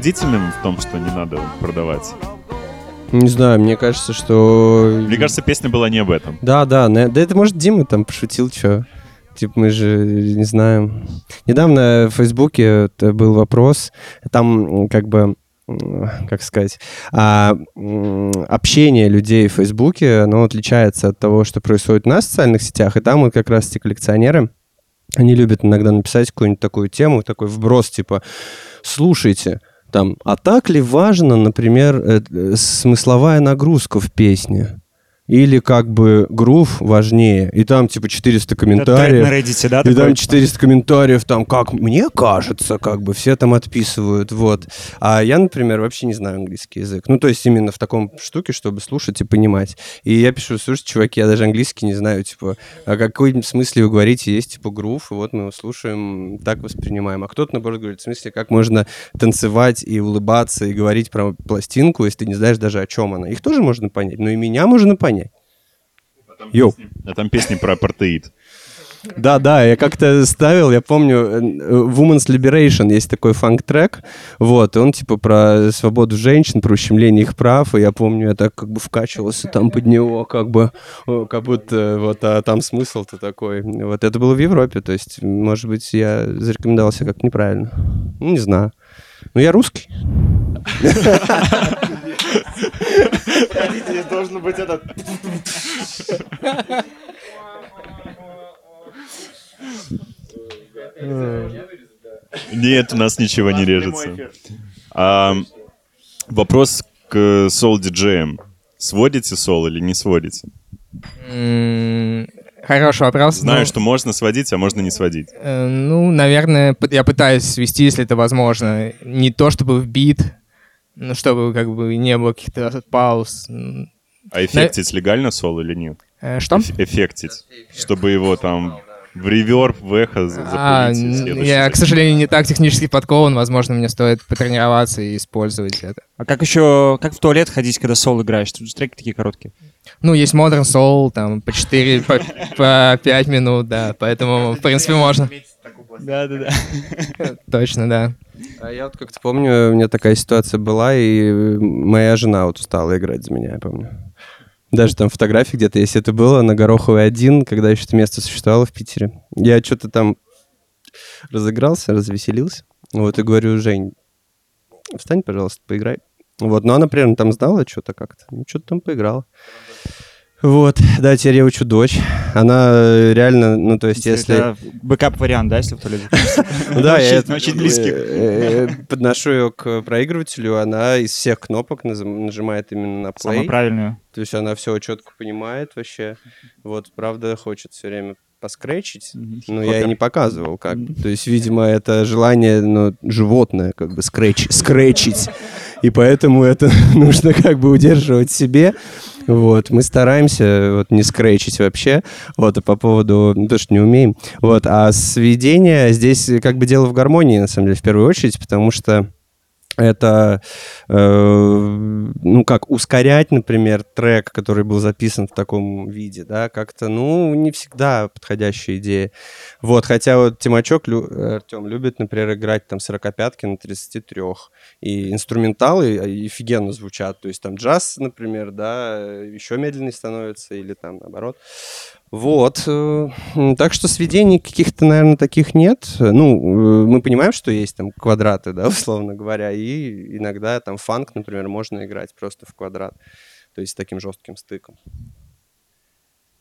A: убедительным в том, что не надо продавать?
E: Не знаю, мне кажется, что...
A: Мне кажется, песня была не об этом.
E: Да, да, на- да это может Дима там пошутил, что. Типа мы же не знаем. Недавно в Фейсбуке это был вопрос, там как бы как сказать, а, общение людей в Фейсбуке, оно отличается от того, что происходит на социальных сетях, и там вот как раз эти коллекционеры, они любят иногда написать какую-нибудь такую тему, такой вброс, типа, слушайте, там, а так ли важно, например, э, э, смысловая нагрузка в песне? Или как бы грув важнее, и там типа 400
D: Это
E: комментариев.
D: тред на Reddit, да?
E: И
D: такой?
E: там 400 комментариев, там, как мне кажется, как бы все там отписывают, вот. А я, например, вообще не знаю английский язык. Ну, то есть именно в таком штуке, чтобы слушать и понимать. И я пишу, слушайте, чуваки, я даже английский не знаю, типа, о какой смысле вы говорите, есть, типа, грув, и вот мы его слушаем, так воспринимаем. А кто-то, наоборот, говорит, в смысле, как можно танцевать и улыбаться, и говорить про пластинку, если ты не знаешь даже, о чем она. Их тоже можно понять, но и меня можно понять. Йоу.
A: А там песни про апартеид.
E: Да, да, я как-то ставил, я помню, э, Women's Liberation есть такой фанк-трек, вот, и он типа про свободу женщин, про ущемление их прав, и я помню, я так как бы вкачивался там под него, как бы, как будто вот, а там смысл-то такой. Вот, это было в Европе, то есть, может быть, я зарекомендовал себя как неправильно. Ну, не знаю. Ну, я русский. (laughs)
A: должен быть этот... Нет, у нас ничего не режется. А, вопрос к сол-диджеям. Сводите сол или не сводите?
F: Хороший вопрос.
A: Знаю,
F: Ну,
A: что можно сводить, а можно не сводить.
F: э, Ну, наверное, я пытаюсь свести, если это возможно. Не то чтобы в бит, ну, чтобы как бы не было каких-то пауз.
A: А эффектить легально сол или нет?
F: э, Что?
A: Эф- Эффектить. Чтобы его там в реверб, в эхо
F: А, я, к сожалению, не так технически подкован. Возможно, мне стоит потренироваться и использовать это.
D: А как еще, как в туалет ходить, когда сол играешь? Тут же треки такие короткие.
F: Ну, есть Modern Soul, там, по 4, по, по 5 минут, да, поэтому, в принципе, можно.
D: Да-да-да.
F: Точно, да.
E: А я вот как-то помню, у меня такая ситуация была, и моя жена вот устала играть за меня, я помню. Даже там фотографии где-то, если это было, на Гороховой один, когда еще это место существовало в Питере. Я что-то там разыгрался, развеселился. Вот, и говорю, Жень, встань, пожалуйста, поиграй. Вот, но она примерно там знала что-то как-то. Ну, что-то там поиграла. Вот, да, теперь я учу дочь. Она э, реально, ну, то есть, если...
D: Это бэкап-вариант, да, если в туалете? (laughs)
E: Да, я
D: Очень- близких.
E: э, э, подношу ее к проигрывателю, она из всех кнопок нажимает именно на
D: Самую
E: play.
D: правильную.
E: То есть она все четко понимает вообще. Вот, правда, хочет все время поскречить, но я ей не показывал как. То есть, видимо, это желание, ну, животное, как бы, скрэч, скрэчить. И поэтому это (laughs) нужно как бы удерживать себе. Вот, мы стараемся вот, не скрэчить вообще, вот, а по поводу, ну, то, что не умеем, вот, а сведение здесь как бы дело в гармонии, на самом деле, в первую очередь, потому что это, э, ну, как ускорять, например, трек, который был записан в таком виде, да, как-то, ну, не всегда подходящая идея. Вот, хотя вот Тимачок, Лю, Артем, любит, например, играть там 45-ки на 33 и инструменталы офигенно звучат, то есть там джаз, например, да, еще медленнее становится или там наоборот. Вот. э, Так что сведений каких-то, наверное, таких нет. Ну, э, мы понимаем, что есть там квадраты, (laughs) да, условно говоря, и иногда там фанк, например, можно играть просто в квадрат. То есть с таким жестким стыком.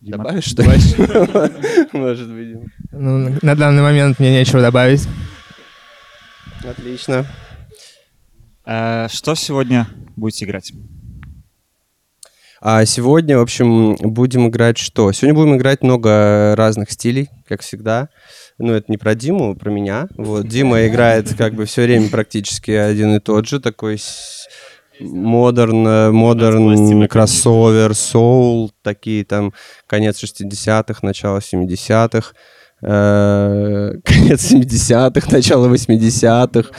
D: Дима,
E: Добавишь что-нибудь? (laughs) Может быть.
F: Ну, на данный момент мне нечего добавить.
E: Отлично.
D: Э, Что сегодня будете играть?
E: А сегодня, в общем, будем играть что? Сегодня будем играть много разных стилей, как всегда. Ну, это не про Диму, а про меня. Вот, Дима играет как бы все время практически один и тот же, такой модерн, модерн, кроссовер, соул, такие там конец 60-х, начало 70-х, э, (laughs) конец 70-х, начало 80-х.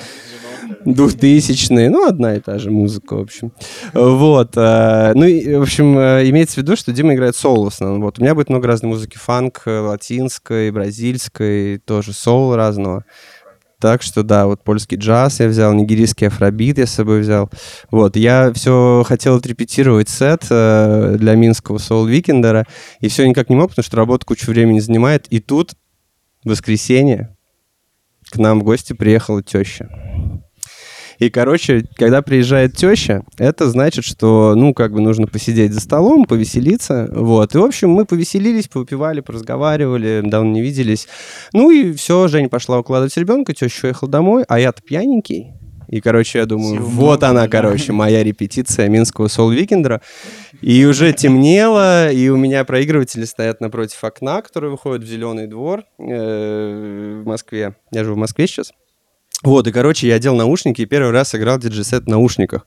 E: 2000-е, ну, одна и та же музыка, в общем. Вот. э, Ну, в общем, э, имеется в виду, что Дима играет соул в основном. Вот. У меня будет много разной музыки. Фанк, э, латинской, бразильской, тоже соул разного. Так что, да, вот польский джаз я взял, нигерийский афробит я с собой взял. Вот, я все хотел отрепетировать сет для Минского Soul Weekender а, и все никак не мог, потому что работа кучу времени занимает. И тут, в воскресенье, к нам в гости приехала теща. И, короче, когда приезжает теща, это значит, что, ну, как бы нужно посидеть за столом, повеселиться, вот. И, в общем, мы повеселились, повыпивали, поразговаривали, давно не виделись. Ну и все, Женя пошла укладывать ребенка, теща уехала домой, а я-то пьяненький. И, короче, я думаю,
D: Сил
E: вот
D: много,
E: она,
D: да.
E: короче, моя репетиция Минского Soul Weekender а. И уже темнело, и у меня проигрыватели стоят напротив окна, которые выходят в Зеленый двор э, в Москве. Я живу в Москве сейчас. Вот, и, короче, я одел наушники и первый раз играл диджей-сет в наушниках.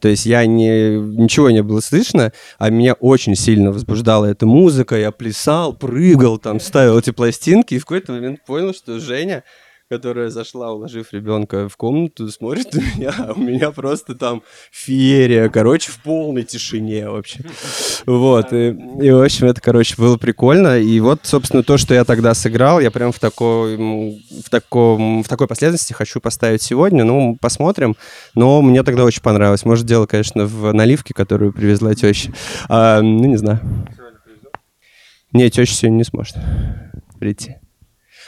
E: То есть я не... Ничего не было слышно, а меня очень сильно возбуждала эта музыка. Я плясал, прыгал, там, ставил эти пластинки, и в какой-то момент понял, что Женя, которая зашла, уложив ребенка в комнату, смотрит на меня, а у меня просто там феерия, короче, в полной тишине вообще. Вот, и, и, в общем, это, короче, было прикольно. И вот, собственно, то, что я тогда сыграл, я прям в такой, в таком, в такой последовательности хочу поставить сегодня. Ну, посмотрим. Но мне тогда очень понравилось. Может, дело, конечно, в наливке, которую привезла теща. А, ну, не знаю. Не, теща сегодня не сможет прийти.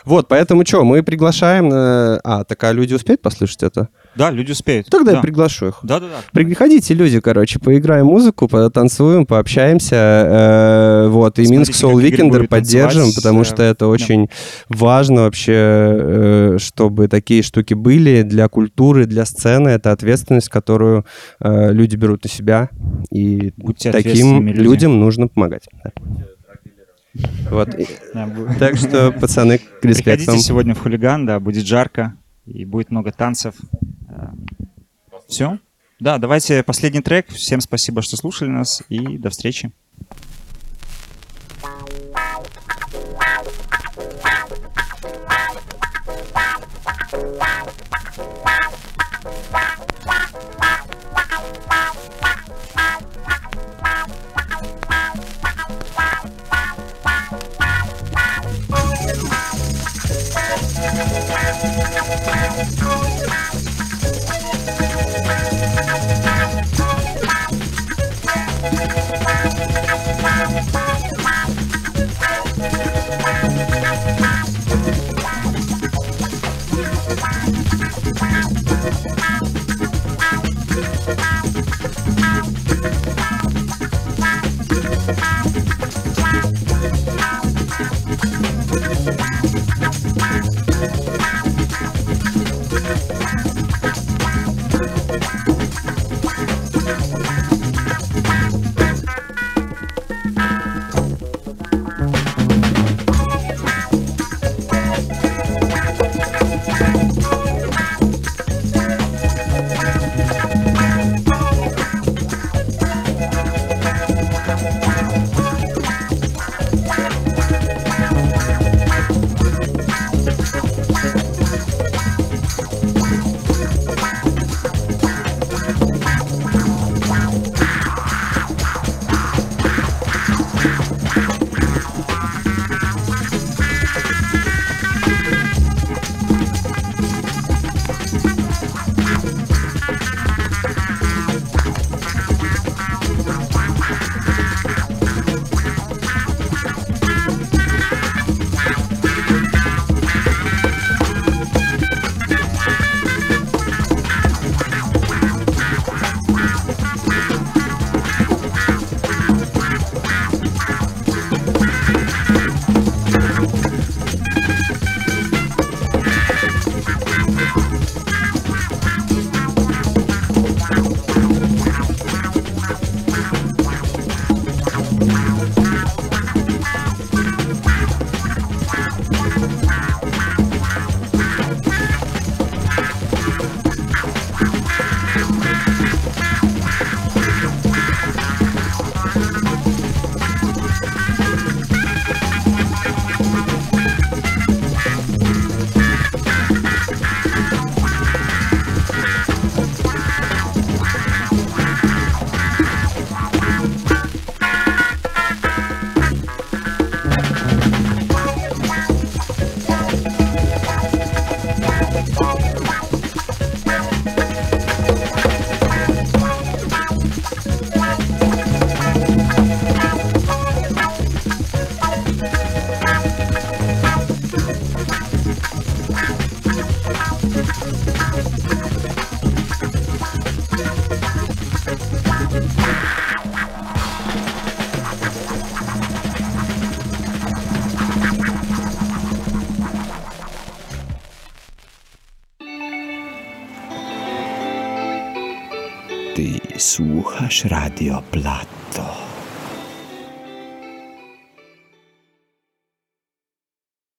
E: Вот, поэтому что, мы приглашаем... э, А, так а люди успеют послушать это?
D: Да, люди успеют.
E: Тогда
D: да.
E: я приглашу их.
D: Да-да-да.
E: Приходите, люди, короче, поиграем музыку, потанцуем, пообщаемся. э, вот, и
D: Смотрите,
E: Минск Soul Weekender поддержим, потому
D: э,
E: что это
D: да.
E: очень важно вообще, э, чтобы такие штуки были для культуры, для сцены. Это ответственность, которую э, люди берут на себя. И
D: Будьте
E: таким людям нужно помогать. Да. Вот. Так что, пацаны, респект
D: Приходите
E: вам.
D: сегодня в хулиган, да, будет жарко и будет много танцев. Все? Да, давайте последний трек. Всем спасибо, что слушали нас, и до встречи.
I: Thank
J: you. poslušaš Radio Plat.